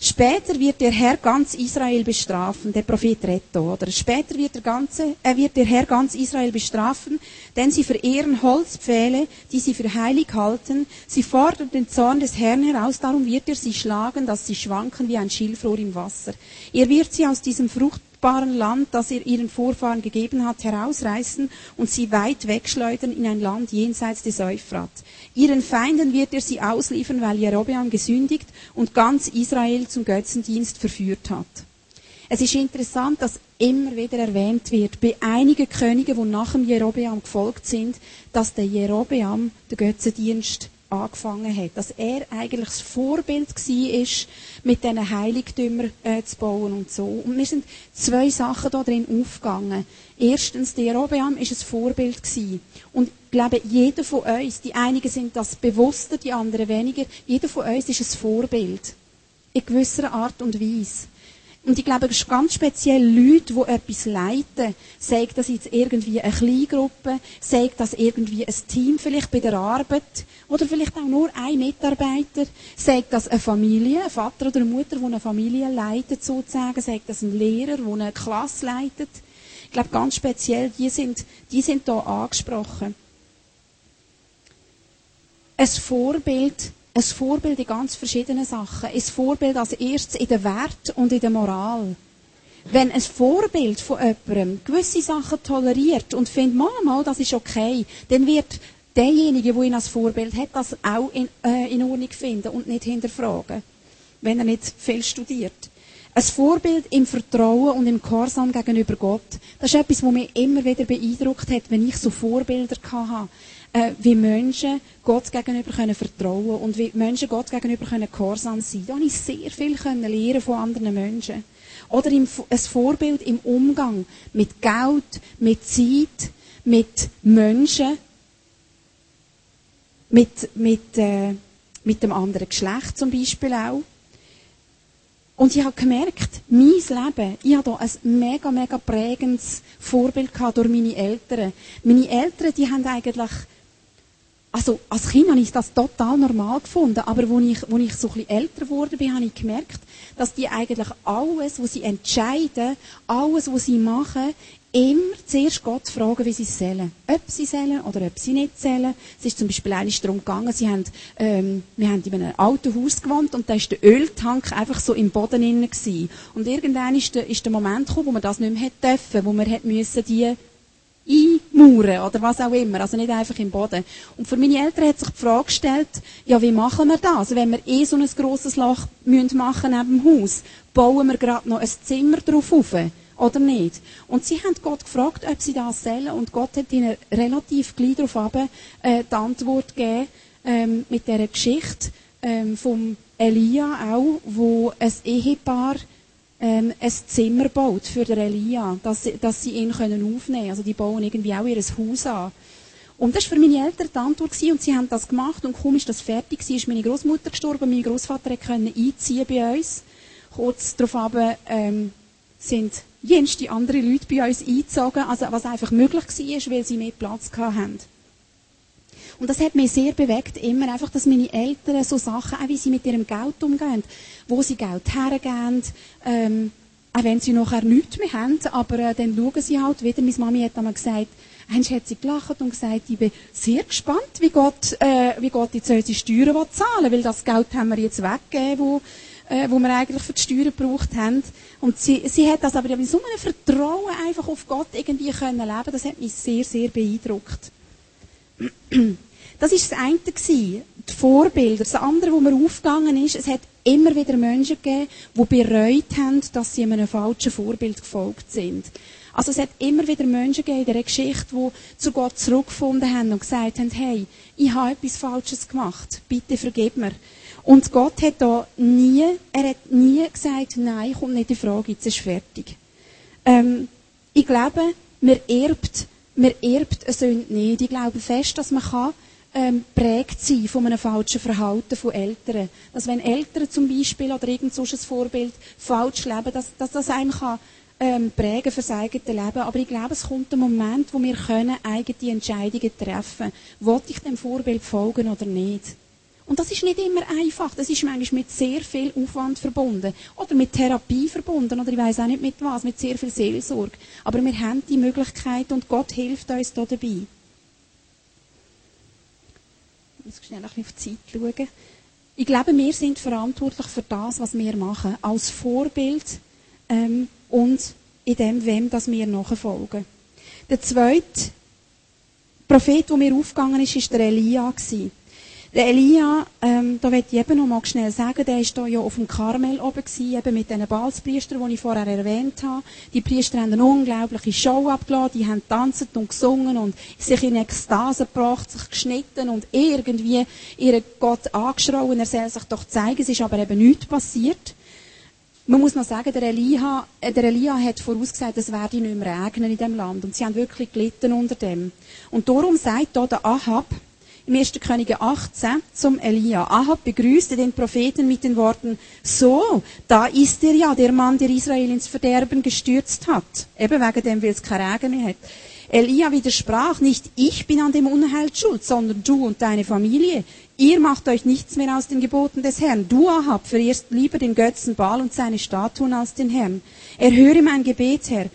S1: Später wird der Herr ganz Israel bestrafen, der Prophet Retto, oder? Später wird der, ganze, äh, wird der Herr ganz Israel bestrafen, denn sie verehren Holzpfähle, die sie für heilig halten. Sie fordern den Zorn des Herrn heraus, darum wird er sie schlagen, dass sie schwanken wie ein Schilfrohr im Wasser. Er wird sie aus diesem Frucht fruchtbaren Land, das er ihren Vorfahren gegeben hat, herausreißen und sie weit wegschleudern in ein Land jenseits des Euphrat. Ihren Feinden wird er sie ausliefern, weil Jerobeam gesündigt und ganz Israel zum Götzendienst verführt hat. Es ist interessant, dass immer wieder erwähnt wird, bei einigen Königen, die nach dem Jerobeam gefolgt sind, dass der Jerobeam den Götzendienst angefangen hat. Dass er eigentlich das Vorbild war, mit diesen Heiligtümern äh, zu bauen und so. Und mir sind zwei Sachen da drin aufgegangen. Erstens, der Jerobeam war ein Vorbild gewesen. Und glaube, jeder von uns, die einigen sind das bewusster, die anderen weniger, jeder von uns ist ein Vorbild. In gewisser Art und Weise. Und ich glaube, ganz speziell Leute, die etwas leiten. Sagt das jetzt irgendwie eine Kleingruppe, sagt das irgendwie ein Team vielleicht bei der Arbeit oder vielleicht auch nur ein Mitarbeiter, sagt das eine Familie, ein Vater oder eine Mutter, die eine Familie leitet sozusagen, sagt das ein Lehrer, der eine Klasse leitet. Ich glaube, ganz speziell, die sind, die sind da angesprochen. Ein Vorbild ein Vorbild in ganz verschiedenen Sachen. Ein Vorbild als erstes in der Wert und in der Moral. Wenn ein Vorbild von jemandem gewisse Sachen toleriert und findet, mal, das ist okay, dann wird derjenige, der ihn als Vorbild hat, das auch in, äh, in Ordnung finden und nicht hinterfragen. Wenn er nicht viel studiert. Ein Vorbild im Vertrauen und im Gehorsam gegenüber Gott. Das ist etwas, was mich immer wieder beeindruckt hat, wenn ich so Vorbilder hatte äh, wie Menschen Gott gegenüber können vertrauen und wie Menschen Gott gegenüber können gehorsam sein. Da habe ich sehr viel können lernen von anderen Menschen. Oder im, ein Vorbild im Umgang mit Geld, mit Zeit, mit Menschen, mit, mit, äh, mit dem anderen Geschlecht zum Beispiel auch. Und ich habe gemerkt, mein Leben, ich habe hier ein mega, mega prägendes Vorbild durch meine Eltern. Meine Eltern, die haben eigentlich also als Kind habe ich das total normal gefunden, aber als ich, als ich so ein bisschen älter geworden bin, habe ich gemerkt, dass die eigentlich alles, was sie entscheiden, alles, was sie machen, immer zuerst Gott fragen, wie sie es sollen. Ob sie sollen oder ob sie nicht sollen. Es ist zum Beispiel eigentlich darum gegangen, sie haben, ähm, wir haben in einem alten Haus gewohnt und da ist der Öltank einfach so im Boden gewesen. Und irgendwann ist der, ist der Moment gekommen, wo man das nicht mehr dürfen, wo man hätte müssen die einmauern oder was auch immer. Also nicht einfach im Boden. Und für meine Eltern hat sich die Frage gestellt, ja, wie machen wir das? Wenn wir eh so ein grosses Loch müssen machen neben dem Haus, bauen wir gerade noch ein Zimmer drauf auf oder nicht? Und sie haben Gott gefragt, ob sie das sollen und Gott hat ihnen relativ gleich darauf äh, die Antwort gegeben ähm, mit dieser Geschichte ähm, vom Elia auch, wo ein Ehepaar ähm, ein Zimmer baut für den Elia, dass, dass sie ihn können aufnehmen können. Also die bauen irgendwie auch ihr Haus an. Und das war für meine Eltern die Antwort gewesen, und sie haben das gemacht und kaum ist das fertig gewesen, ist meine Großmutter gestorben, mein Großvater konnte einziehen bei uns. Kurz darauf ähm, sind jenste andere Leute bei uns eingezogen, also was einfach möglich war, weil sie mehr Platz hatten. Und das hat mich sehr bewegt, immer einfach, dass meine Eltern so Sachen, auch wie sie mit ihrem Geld umgehen, wo sie Geld hergeben, ähm, auch wenn sie nachher nichts mehr haben, aber äh, dann schauen sie halt wieder. Meine Mami hat einmal gesagt, Einst hat sie gelacht und gesagt, ich bin sehr gespannt, wie Gott, äh, wie Gott jetzt unsere Steuern zahlen will, weil das Geld haben wir jetzt weggegeben, wo, äh, wo wir eigentlich für die Steuern gebraucht haben. Und sie, sie hat das aber mit so einem Vertrauen einfach auf Gott irgendwie können leben. Das hat mich sehr, sehr beeindruckt. [clears throat] Das ist das eine die Vorbilder. Das andere, wo mir aufgegangen ist, es hat immer wieder Menschen gegeben, die bereut haben, dass sie einem falschen Vorbild gefolgt sind. Also es hat immer wieder Menschen gegeben in dieser Geschichte, die zu Gott zurückgefunden haben und gesagt haben, hey, ich habe etwas Falsches gemacht, bitte vergib mir. Und Gott hat da nie, er hat nie gesagt, nein, kommt nicht in Frage, jetzt ist fertig. Ähm, ich glaube, man erbt, man erbt eine Sünde nicht. Ich glaube fest, dass man kann ähm, prägt sein von einem falschen Verhalten von Eltern. Dass wenn Eltern zum Beispiel oder irgend so ein Vorbild falsch leben, dass, dass das einem kann, ähm, prägen für sein eigenes Leben. Aber ich glaube, es kommt ein Moment, wo wir können eigene Entscheidungen treffen. Wollte ich dem Vorbild folgen oder nicht? Und das ist nicht immer einfach. Das ist manchmal mit sehr viel Aufwand verbunden. Oder mit Therapie verbunden. Oder ich weiß auch nicht mit was. Mit sehr viel Seelsorge. Aber wir haben die Möglichkeit und Gott hilft uns da dabei muss schnell ein bisschen auf die Zeit schauen. Ich glaube, wir sind verantwortlich für das, was wir machen, als Vorbild ähm, und in dem, wem das wir nachfolgen. Der zweite Prophet, der mir aufgegangen ist, war der Elia. Gewesen. Der Elia, ähm, da möchte ich eben noch mal schnell sagen, der ist da ja auf dem Karmel oben gewesen, eben mit diesen Balzpriestern, die ich vorher erwähnt habe. Die Priester haben eine unglaubliche Show abgeladen, die haben tanzt und gesungen und sich in Ekstase gebracht, sich geschnitten und irgendwie ihren Gott angeschrauen, er soll sich doch zeigen, es ist aber eben nichts passiert. Man muss noch sagen, der Elia, äh, der Elia hat vorausgesagt, es werde nicht mehr regnen in dem Land. Und sie haben wirklich gelitten unter dem. Und darum sagt da der Ahab, 1. Könige 18 zum Elia. Ahab begrüßte den Propheten mit den Worten, so, da ist er ja, der Mann, der Israel ins Verderben gestürzt hat. Eben wegen dem, weil es keine Regen mehr hat. Elia widersprach, nicht ich bin an dem Unheil schuld, sondern du und deine Familie. Ihr macht euch nichts mehr aus den Geboten des Herrn. Du, Ahab, verehrst lieber den Götzen Baal und seine Statuen als den Herrn. Erhöre mein Gebet, Herr.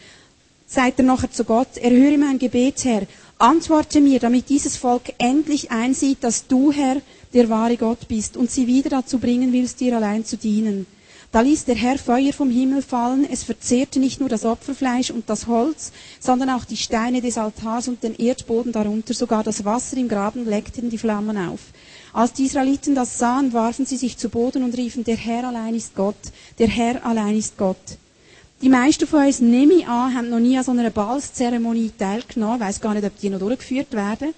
S1: Seid er nachher zu Gott, erhöre mein Gebet, Herr, Antworte mir, damit dieses Volk endlich einsieht, dass du, Herr, der wahre Gott bist und sie wieder dazu bringen willst, dir allein zu dienen. Da ließ der Herr Feuer vom Himmel fallen, es verzehrte nicht nur das Opferfleisch und das Holz, sondern auch die Steine des Altars und den Erdboden darunter, sogar das Wasser im Graben leckten die Flammen auf. Als die Israeliten das sahen, warfen sie sich zu Boden und riefen, der Herr allein ist Gott, der Herr allein ist Gott. Die meisten von uns, nehme ich an, haben noch nie an so einer Ballszeremonie teilgenommen. Ich weiss gar nicht, ob die noch durchgeführt werden.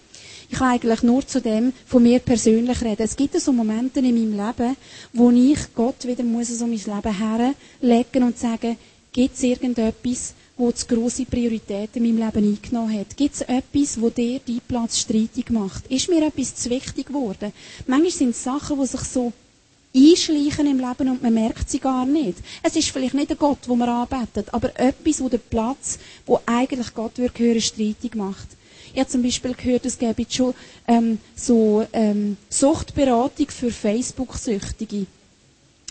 S1: Ich kann eigentlich nur zu dem von mir persönlich reden. Es gibt so Momente in meinem Leben, wo ich Gott wieder muss so mein Leben herlegen und sagen, gibt es irgendetwas, wo zu grosse Priorität in meinem Leben eingenommen hat? Gibt es etwas, wo dir deinen Platz streitig macht? Ist mir etwas zu wichtig geworden? Manchmal sind es Sachen, die sich so einschleichen im Leben und man merkt sie gar nicht. Es ist vielleicht nicht ein Gott, wo man anbetet, aber etwas, wo der Platz, wo eigentlich Gott würde hören, streitig macht. Ich habe zum Beispiel gehört, es gäbe schon ähm, so ähm, Suchtberatung für Facebook-Süchtige.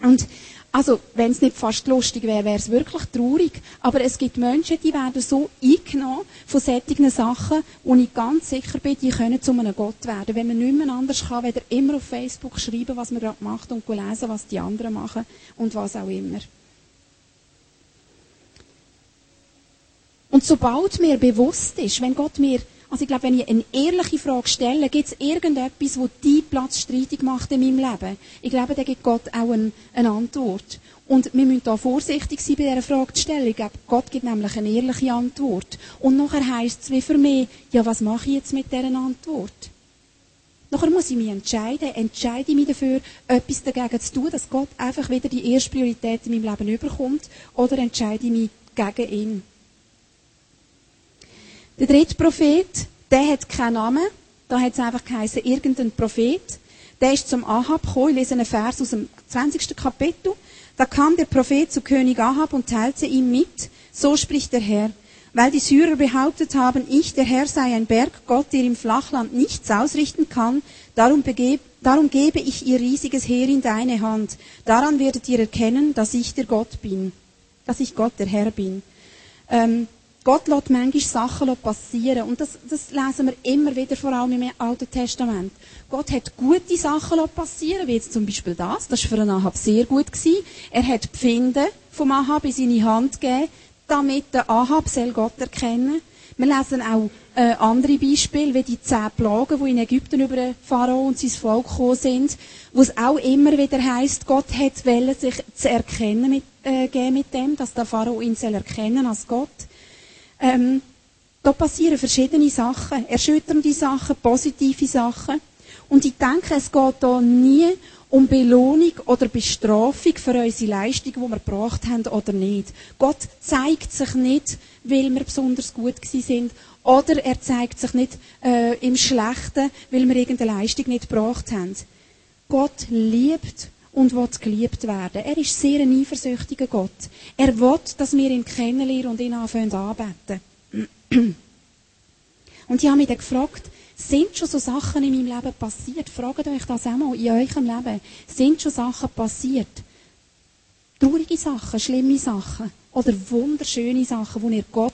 S1: Und also, wenn es nicht fast lustig wäre, wäre es wirklich traurig. Aber es gibt Menschen, die werden so eingenommen von solchen Sachen, wo ich ganz sicher bin, die können zu einem Gott werden. Wenn man nicht mehr anders kann, weder immer auf Facebook schreiben, was man gerade macht und lesen, was die anderen machen und was auch immer. Und sobald mir bewusst ist, wenn Gott mir, also ich glaube, wenn ich eine ehrliche Frage stelle, gibt es irgendetwas, wo die Platz streitig macht in meinem Leben? Ich glaube, da gibt Gott auch eine, eine Antwort. Und wir müssen da vorsichtig sein, bei dieser Frage zu stellen. Ich glaube, Gott gibt nämlich eine ehrliche Antwort. Und nachher heisst es wie für mich, ja, was mache ich jetzt mit dieser Antwort? Nachher muss ich mich entscheiden, entscheide ich mich dafür, etwas dagegen zu tun, dass Gott einfach wieder die erste Priorität in meinem Leben überkommt, oder entscheide ich mich gegen ihn. Der dritte Prophet, der hat keinen Namen, da hat es einfach geheißen, irgendein Prophet. Der ist zum Ahab gekommen, ich lese einen Vers aus dem 20. Kapitel. Da kam der Prophet zu König Ahab und teilte ihm mit, so spricht der Herr, weil die Syrer behauptet haben, ich, der Herr, sei ein Berggott, der im Flachland nichts ausrichten kann, darum, begeb, darum gebe ich ihr riesiges Heer in deine Hand. Daran werdet ihr erkennen, dass ich der Gott bin, dass ich Gott, der Herr bin. Ähm, Gott lässt manchmal Sachen passieren. Und das, das lesen wir immer wieder, vor allem im Alten Testament. Gott hat gute Sachen passieren wie jetzt zum Beispiel das. Das war für einen Ahab sehr gut. Gewesen. Er hat Pfinde vom Ahab in seine Hand gegeben, damit der Ahab soll Gott erkennen Wir lesen auch äh, andere Beispiele, wie die zehn Plagen, die in Ägypten über den Pharao und sein Volk gekommen sind, wo es auch immer wieder heißt, Gott hat wollen, sich zu erkennen mit, äh, mit dem, dass der Pharao ihn soll erkennen als Gott. Ähm, da passieren verschiedene Sachen, erschütternde Sachen, positive Sachen. Und ich denke, es geht da nie um Belohnung oder Bestrafung für unsere Leistung, die wir gebracht haben oder nicht. Gott zeigt sich nicht, weil wir besonders gut sind, oder er zeigt sich nicht äh, im Schlechten, weil wir irgendeine Leistung nicht gebracht haben. Gott liebt und will geliebt werden. Er ist sehr ein eifersüchtiger Gott. Er will, dass wir ihn kennenlernen und ihn anfangen anbeten. [clears throat] Und ich habe mich dann gefragt, sind schon so Sachen in meinem Leben passiert? Fragt euch das auch mal in eurem Leben. Sind schon Sachen passiert? Traurige Sachen, schlimme Sachen oder wunderschöne Sachen, wo ihr Gott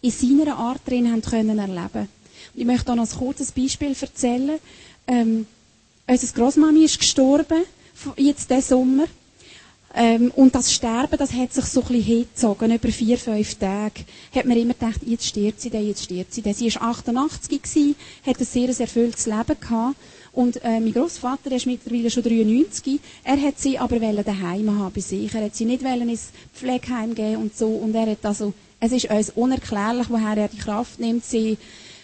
S1: in seiner Art drin habt können erleben. Und ich möchte auch noch ein kurzes Beispiel erzählen. Ähm, unsere Großmami ist gestorben jetzt diesen Sommer. Ähm, und das Sterben, das hat sich so ein bisschen hingezogen, über vier, fünf Tage. Hat man immer gedacht, jetzt stirbt sie, dann, jetzt stirbt sie. Dann. Sie war 88 gewesen, hat ein sehr erfülltes Leben gehabt. Und äh, mein Großvater, der ist mittlerweile schon 93, er hat sie aber daheim haben bei sich. Er hat sie nicht ins Pflegeheim gehen und so. Und er hat also, es ist uns unerklärlich, woher er die Kraft nimmt, sie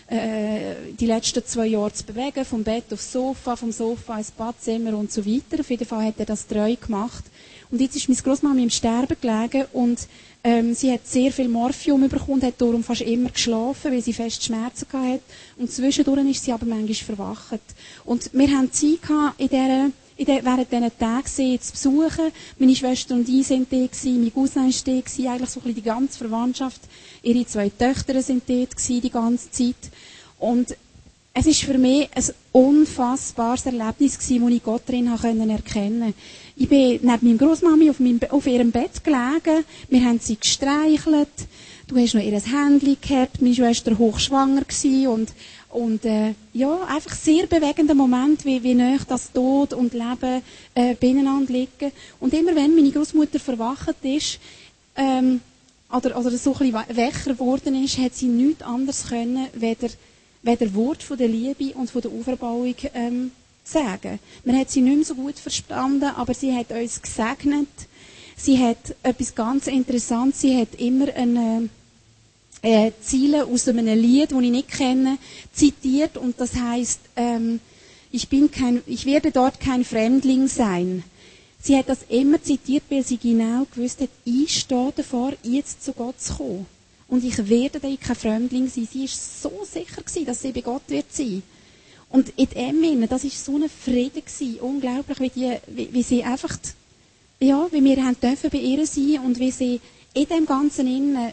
S1: äh, die letzten zwei Jahre zu bewegen, vom Bett aufs Sofa, vom Sofa ins Badzimmer und so weiter. Auf jeden Fall hat er das treu gemacht. Und jetzt ist meine Großmama im Sterben gelegen und ähm, sie hat sehr viel Morphium bekommen, hat darum fast immer geschlafen, weil sie fest Schmerzen hatte. Und zwischendurch ist sie aber manchmal verwacht. Und wir haben gehabt, in dieser in während diesen Tagen sie zu besuchen. Meine Schwester und ich sind da gewesen, mein Cousin war da gewesen, eigentlich so ein bisschen die ganze Verwandtschaft. Ihre zwei Töchter sind dort die ganze Zeit. Und es ist für mich ein unfassbares Erlebnis wo ich Gott drin erkennen konnte. Ich bin neben meinem Großmami auf, auf ihrem Bett gelegen. Wir haben sie gestreichelt. Du hast noch ihr Handy gehabt. Meine Schwester hochschwanger und und äh, ja, einfach sehr bewegender Moment, wie, wie nah das Tod und Leben äh, beieinander liegen. Und immer wenn meine Großmutter verwacht ist, ähm, oder, oder so ein bisschen wächer geworden ist, hat sie nichts anderes können, weder, weder Wort von der Liebe und von der Auferbauung ähm, sagen. Man hat sie nicht mehr so gut verstanden, aber sie hat uns gesegnet. Sie hat etwas ganz Interessantes, sie hat immer eine äh, Ziele aus einem Lied, das ich nicht kenne, zitiert und das heißt, ähm, ich bin kein, ich werde dort kein Fremdling sein. Sie hat das immer zitiert, weil sie genau gewusst hat, ich stehe davor, jetzt zu Gott zu kommen. Und ich werde da kein Fremdling sein. Sie ist so sicher gewesen, dass sie bei Gott wird sein. Und in dem Sinne, das ist so ein Frieden gewesen, unglaublich, wie, die, wie, wie sie einfach, ja, wie wir haben dürfen bei ihr sein und wie sie in dem Ganzen innen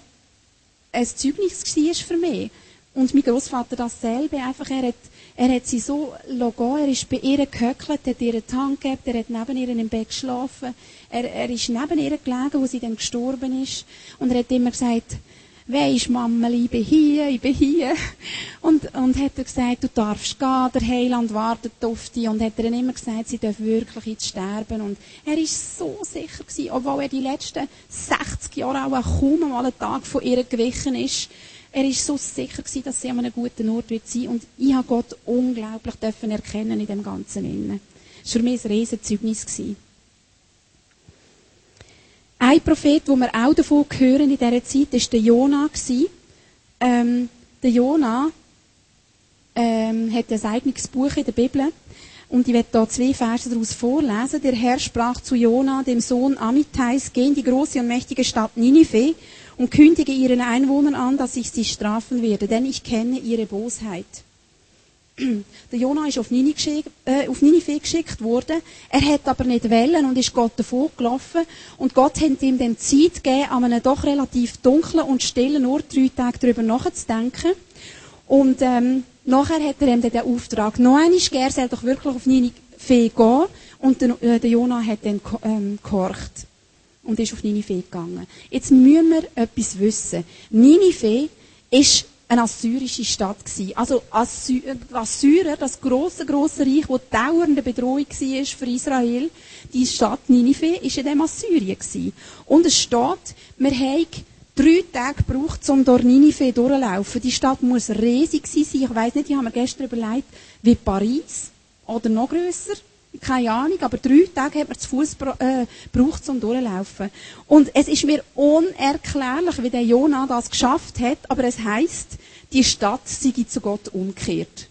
S1: ein Zeugnis war für mich. Und mein Großvater dasselbe, einfach, er hat, er hat sie so gehen, er ist bei ihr gehöckelt, hat ihr die Hand gegeben, er hat neben ihr im Bett geschlafen, er, er ist neben ihr gelegen, wo sie dann gestorben ist, und er hat immer gesagt, weisst Mama, ich bin hier, ich bin hier. Und, und hat gesagt, du darfst gehen, der Heiland wartet auf dich. Und hat er dann immer gesagt, sie dürfen wirklich jetzt sterben. Und er ist so sicher gewesen, obwohl er die letzten 60 Jahre auch kaum mal einen Tag von ihr gewichen ist. Er ist so sicher gewesen, dass sie an einem guten Ort wird sein. Und ich habe Gott unglaublich dürfen erkennen in dem Ganzen Innen. Das war für mich ein Riesenzeugnis gewesen. Ein Prophet, wo wir auch davon hören in dieser Zeit, war der Jona. Ähm, der Jona ähm, hat ein eigenes Buch in der Bibel. Und ich werde hier zwei Verse daraus vorlesen. Der Herr sprach zu Jona, dem Sohn Amittais, geh in die große und mächtige Stadt Ninive und kündige ihren Einwohnern an, dass ich sie strafen werde, denn ich kenne ihre Bosheit. [clears throat] Der Jonah ist auf äh, Ninive geschickt worden. Er hat aber nicht wollen und ist Gott davor gelaufen. Und Gott hat ihm dann Zeit gegeben, an einem doch relativ dunklen und stillen Ort drei Tage darüber nachzudenken. Und ähm, nachher hat er ihm dann den Auftrag noch einmal gegeben, er soll doch wirklich auf Ninive gehen. Und der, äh, der Jonah hat dann ähm, gehorcht und ist auf Ninive gegangen. Jetzt müssen wir etwas wissen. Ninive ist eine assyrische Stadt gewesen. Also Assy Assyrer, das große große Reich, das dauernde Bedrohung war für Israel, die Stadt Ninive, ist in dem Assyrien gewesen. Und es steht, wir haben drei Tage gebraucht, um durch Ninive durchzulaufen. Die Stadt muss riesig sein. Ich weiss nicht, ich habe mir gestern überlegt, wie Paris oder noch grösser keine Ahnung, aber drei Tage hat man zu Fuß äh, um durchzulaufen. Und es ist mir unerklärlich, wie der Jonah das geschafft hat, aber es heißt, die Stadt sei zu Gott umgekehrt.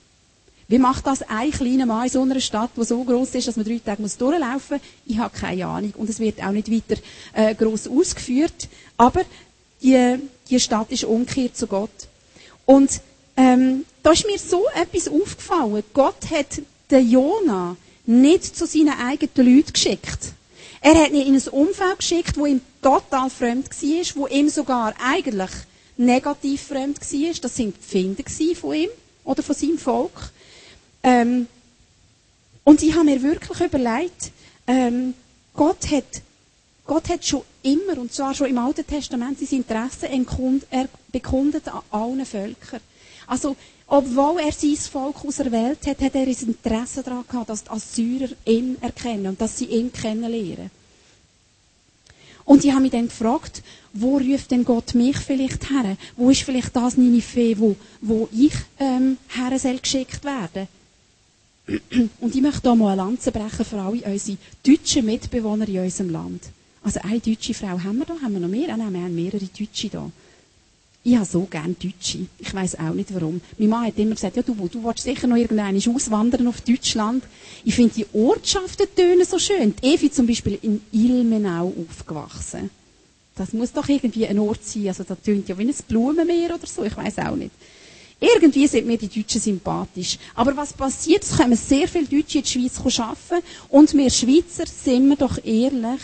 S1: Wie macht das ein kleiner Mann in so einer Stadt, die so groß ist, dass man drei Tage durchlaufen muss? Ich habe keine Ahnung. Und es wird auch nicht weiter äh, groß ausgeführt. Aber die, die Stadt ist umgekehrt zu Gott. Und ähm, da ist mir so etwas aufgefallen. Gott hat den Jonah nicht zu seinen eigenen Leuten geschickt. Er hat ihn in ein Umfeld geschickt, wo ihm total fremd war, wo ihm sogar eigentlich negativ fremd war. Das sind die Finder von ihm oder von seinem Volk. Ähm, und ich habe mir wirklich überlegt, ähm, Gott hat, Gott hat schon immer, und zwar schon im Alten Testament, sein Interesse bekundet an allen Völkern. Also, obwohl er sein Volk auserwählt hat, hat er ein Interesse daran gehabt, dass die Assyrer ihn erkennen und dass sie ihn kennenlernen. Und ich habe mich dann gefragt, wo ruft denn Gott mich vielleicht her? Wo ist vielleicht das Ninive, wo, wo ich ähm, her soll geschickt werden? Und ich möchte hier mal eine Lanze brechen für alle unsere deutschen Mitbewohner in unserem Land. Also eine deutsche Frau haben wir da, haben wir noch mehr? Ah, nein, wir haben mehrere Deutsche da. Ich habe so gerne Deutsche. Ich weiß auch nicht warum. Mein Mann hat immer gesagt, ja, du, du willst sicher noch irgendwann auswandern auf Deutschland. Ich finde die Ortschaften tönen so schön. Die Evi zum Beispiel in Ilmenau aufgewachsen. Das muss doch irgendwie ein Ort sein. Also, das tönt ja wie ein Blumenmeer oder so. Ich weiß auch nicht. Irgendwie sind mir die Deutschen sympathisch. Aber was passiert? Es kommen sehr viele Deutsche in die Schweiz arbeiten. Und wir Schweizer sind wir doch ehrlich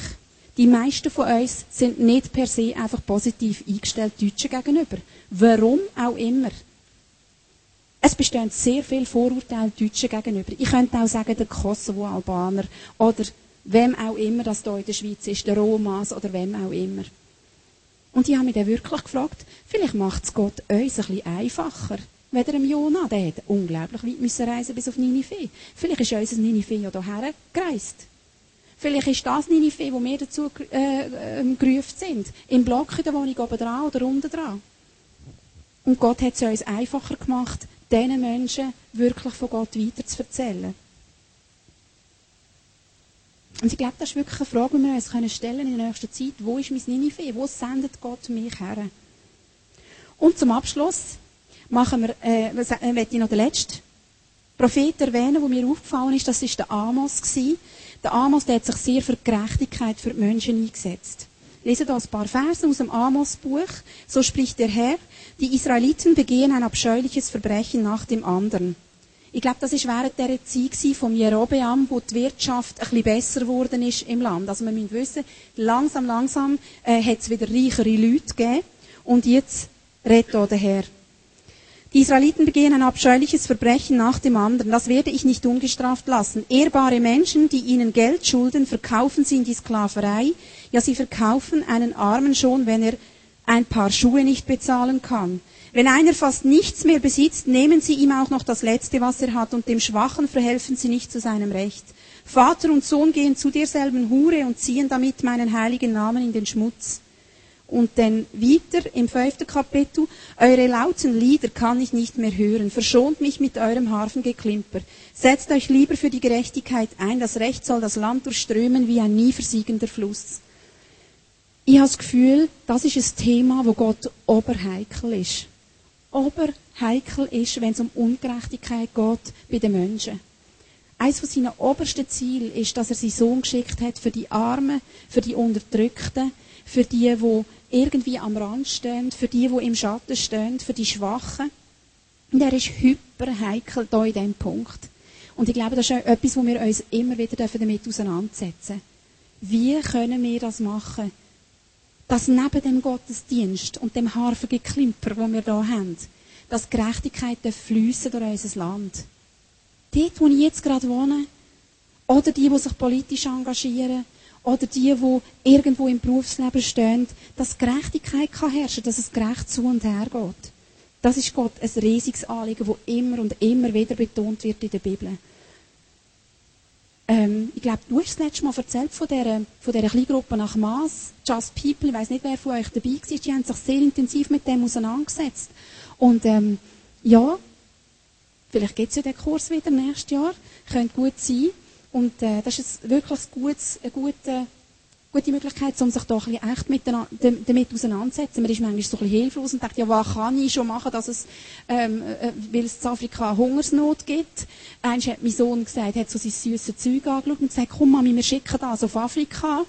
S1: die meisten von uns sind nicht per se einfach positiv eingestellt Deutschen gegenüber. Warum auch immer. Es bestehen sehr viele Vorurteile Deutschen gegenüber. Ich könnte auch sagen, der Kosovo-Albaner oder wem auch immer das hier in der Schweiz ist, der Romas oder wem auch immer. Und ich habe mich dann wirklich gefragt, vielleicht macht es Gott uns ein bisschen einfacher. Weder dem Jonah, der hat unglaublich weit reisen bis auf Ninive. Vielleicht ist unser Ninive ja hierher gereist. Vielleicht ist das Ninive, wo wir dazu äh, äh, gerufen sind. Im Block in der Wohnung oben dran oder unten dran. Und Gott hat es uns einfacher gemacht, diesen Menschen wirklich von Gott weiter zu erzählen. Und ich glaube, das ist wirklich eine Frage, die wir uns können stellen in der nächsten Zeit. Wo ist mein Ninive? Wo sendet Gott mich her? Und zum Abschluss machen wir, äh, äh, ich noch den letzten Prophet erwähnen, der mir aufgefallen ist. Das war der Amos. Gewesen. Der Amos der hat sich sehr für Gerechtigkeit für die Menschen eingesetzt. Lese da ein paar Verse aus dem Amos-Buch. So spricht der Herr, die Israeliten begehen ein abscheuliches Verbrechen nach dem anderen. Ich glaube, das war während der Zeit von Jerobeam, wo die Wirtschaft ein bisschen besser geworden ist im Land. Also wir müssen wissen, langsam, langsam äh, hat es wieder reichere Leute gegeben. Und jetzt redet hier der Herr. Die Israeliten begehen ein abscheuliches Verbrechen nach dem anderen. Das werde ich nicht ungestraft lassen. Ehrbare Menschen, die ihnen Geld schulden, verkaufen sie in die Sklaverei. Ja, sie verkaufen einen Armen schon, wenn er ein paar Schuhe nicht bezahlen kann. Wenn einer fast nichts mehr besitzt, nehmen sie ihm auch noch das Letzte, was er hat, und dem Schwachen verhelfen sie nicht zu seinem Recht. Vater und Sohn gehen zu derselben Hure und ziehen damit meinen heiligen Namen in den Schmutz. Und dann weiter im fünften Kapitel, eure lauten Lieder kann ich nicht mehr hören, verschont mich mit eurem Harfengeklimper. Setzt euch lieber für die Gerechtigkeit ein, das Recht soll das Land durchströmen wie ein nie versiegender Fluss. Ich habe das Gefühl, das ist ein Thema, wo Gott oberheikel ist. Oberheikel ist, wenn es um Ungerechtigkeit geht bei den Menschen. Eines von seinen obersten Zielen ist, dass er seinen Sohn geschickt hat für die Armen, für die Unterdrückten, für die, die irgendwie am Rand stehen, für die, die im Schatten stehen, für die Schwachen. Und er ist hyperheikel hier in diesem Punkt. Und ich glaube, das ist etwas, wo wir uns immer wieder damit auseinandersetzen dürfen. Wie können wir das machen? Dass neben dem Gottesdienst und dem harfigen Klimper, wo wir hier haben, dass Gerechtigkeit fließen durch unser Land. Dort, wo ich jetzt gerade wohne, oder die, die sich politisch engagieren, oder die, die irgendwo im Berufsleben stehen, dass Gerechtigkeit kann herrschen, dass es gerecht zu und her geht. Das ist Gott ein riesiges Anliegen, das immer und immer wieder betont wird in der Bibel. Ähm, ich glaube, du hast das letzte Mal erzählt von dieser, von dieser Kleingruppe nach Maas, Just People, ich weiß nicht, wer von euch dabei war, die haben sich sehr intensiv mit dem auseinandergesetzt. Und ähm, ja, vielleicht gibt es ja den Kurs wieder nächstes Jahr, könnte gut sein. Und äh, das ist wirklich ein gutes, eine gute, gute Möglichkeit, um sich da ein bisschen echt mit, damit auseinanderzusetzen. Man ist manchmal so ein bisschen hilflos und denkt, ja, was kann ich schon machen, dass es, ähm, äh, weil es in Afrika Hungersnot gibt. Eins hat mein Sohn gesagt, hat so sein süßes Zeug angeschaut und gesagt, komm Mami, wir schicken das auf Afrika.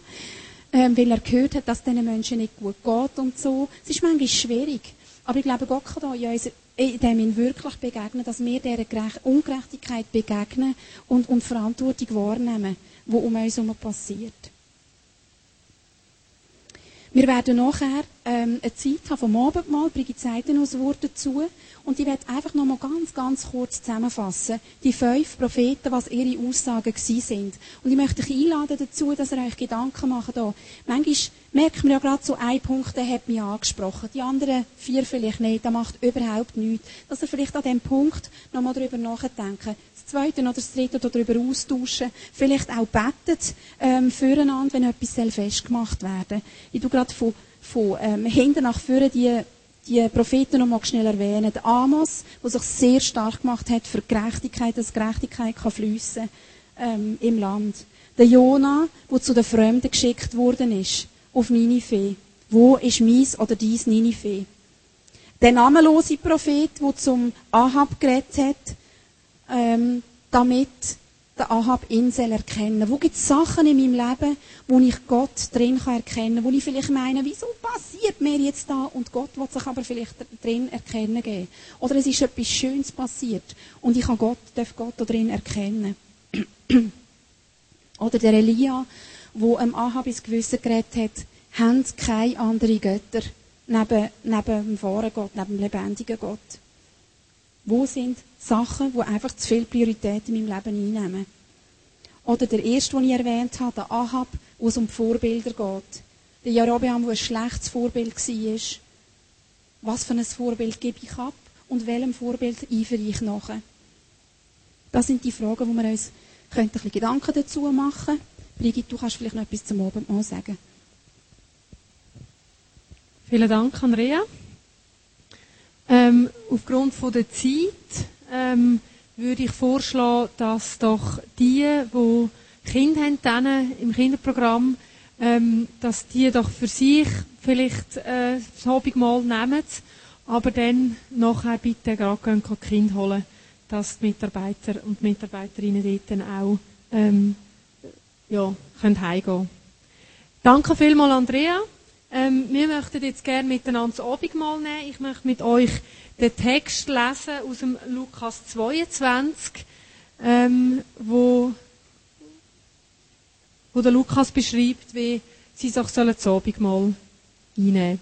S1: Ähm, weil er gehört hat, dass diesen Menschen nicht gut geht und so. Es ist manchmal schwierig. Aber ich glaube, Gott kann da in unserer dem ihn wirklich begegnen, dass wir dieser Ungerechtigkeit begegnen und, und Verantwortung wahrnehmen, die um uns herum passiert. Wir werden nachher ähm, eine Zeit haben vom Abendmahl. Brigitte sagt noch ein Wort dazu. Und ich werde einfach noch mal ganz, ganz kurz zusammenfassen, die fünf Propheten, was ihre Aussagen gewesen sind. Und ich möchte euch einladen dazu, dass ihr euch Gedanken macht. Hier. Manchmal merkt man ja gerade so, ein Punkt, der hat mich angesprochen. Die anderen vier vielleicht nicht. Das macht überhaupt nichts. Dass ihr vielleicht an diesem Punkt noch mal darüber nachdenken zweite oder das dritte darüber austauschen. Vielleicht auch betet ähm, füreinander, wenn etwas festgemacht werden soll. Ich tue gerade von, von ähm, hinten nach vorne die, die Propheten noch mal schnell erwähnen. Der Amos, der sich sehr stark gemacht hat für Gerechtigkeit, dass Gerechtigkeit kann fliessen ähm, im Land. Der Jona, der zu den Fremden geschickt worden ist, auf Ninive. Wo ist meins oder dies Ninive? Der namenlose Prophet, der zum Ahab geredet hat, ähm, damit der Ahab ihn erkennen Wo gibt es Sachen in meinem Leben, wo ich Gott drin kann erkennen kann, wo ich vielleicht meine, wieso passiert mir jetzt da und Gott will sich aber vielleicht drin erkennen geben. Oder es ist etwas Schönes passiert und ich kann Gott, darf Gott da drin erkennen. [clears throat] Oder der Elia, wo am Ahab ins Gewissen geredet hat, haben keine anderen Götter neben, neben dem wahren Gott, neben dem lebendigen Gott. Wo sind Sachen, die einfach zu viel Priorität in meinem Leben einnehmen? Oder der erste, den ich erwähnt habe, der Ahab, wo es um die Vorbilder geht. Der Jerobeam, der ein schlechtes Vorbild war. Was für ein Vorbild gebe ich ab und welchem Vorbild eifere ich nach? Das sind die Fragen, wo wir uns ein bisschen Gedanken dazu machen. Brigitte, du kannst vielleicht noch etwas zum Abendmahl sagen.
S2: Vielen Dank, Andrea. Ähm, aufgrund von der Zeit ähm, würde ich vorschlagen, dass doch die, die Kinder haben, im Kinderprogramm, ähm, dass die doch für sich vielleicht äh, das Hobbymal nehmen, aber dann nachher bitte gerade gehen Kind holen, dass die Mitarbeiter und Mitarbeiterinnen dort dann auch ähm, ja, können heimgehen Danke vielmals, Andrea. Ähm, wir möchten jetzt gerne miteinander das Abendmahl nehmen. Ich möchte mit euch den Text lesen aus dem Lukas 22, ähm, wo, wo der Lukas beschreibt, wie sie sich das Abendmahl einnehmen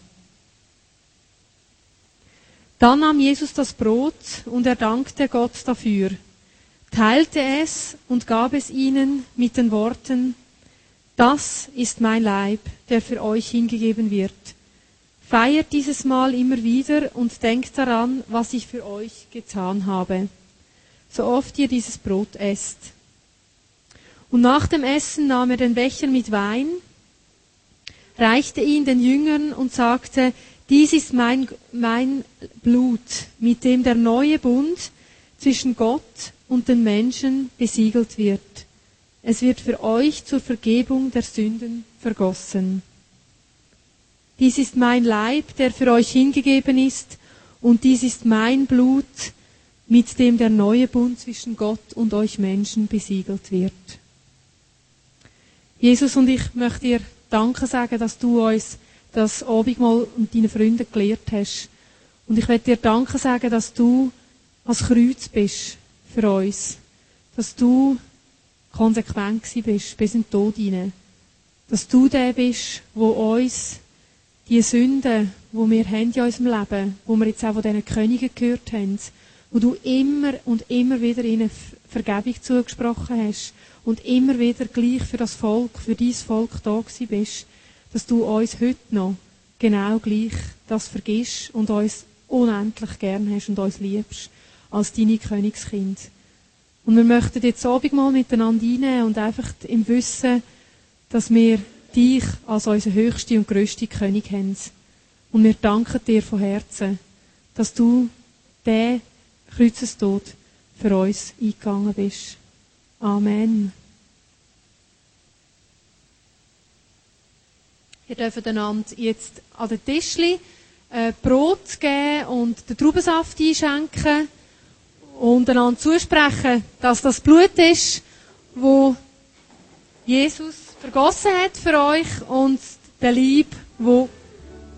S2: Dann nahm Jesus das Brot und er dankte Gott dafür, teilte es und gab es ihnen mit den Worten, das ist mein Leib, der für euch hingegeben wird. Feiert dieses Mal immer wieder und denkt daran, was ich für euch getan habe, so oft ihr dieses Brot esst. Und nach dem Essen nahm er den Becher mit Wein, reichte ihn den Jüngern und sagte, dies ist mein, mein Blut, mit dem der neue Bund zwischen Gott und den Menschen besiegelt wird. Es wird für euch zur Vergebung der Sünden vergossen. Dies ist mein Leib, der für euch hingegeben ist, und dies ist mein Blut, mit dem der neue Bund zwischen Gott und euch Menschen besiegelt wird. Jesus und ich möchte dir Danke sagen, dass du uns das Abendmahl und deine Freunde gelehrt hast. Und ich möchte dir Danke sagen, dass du als Kreuz bist für uns. Dass du konsequent bist bis in den Tod hinein. Dass du der bist, wo uns die Sünden, wo wir haben in unserem Leben, wo wir jetzt auch von diesen Königen gehört haben, wo du immer und immer wieder ihnen Vergebung zugesprochen hast und immer wieder gleich für das Volk, für dein Volk da gewesen bist, dass du uns heute noch genau gleich das vergisst und uns unendlich gern hast und uns liebst als deine Königskind. Und wir möchten jetzt Abend mal miteinander einnehmen und einfach im Wissen, dass wir dich als unsere höchste und größte König haben. Und wir danken dir von Herzen, dass du den Kreuzestod für uns eingegangen bist. Amen. Ihr dürft einander jetzt an den Tischli äh, Brot geben und den Traubensaft einschenken und einander zusprechen, dass das Blut ist, wo Jesus vergossen hat für euch und der Lieb, wo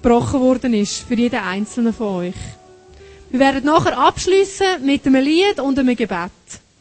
S2: gebrochen worden ist für jeden einzelnen von euch. Wir werden nachher abschließen mit einem Lied und einem Gebet.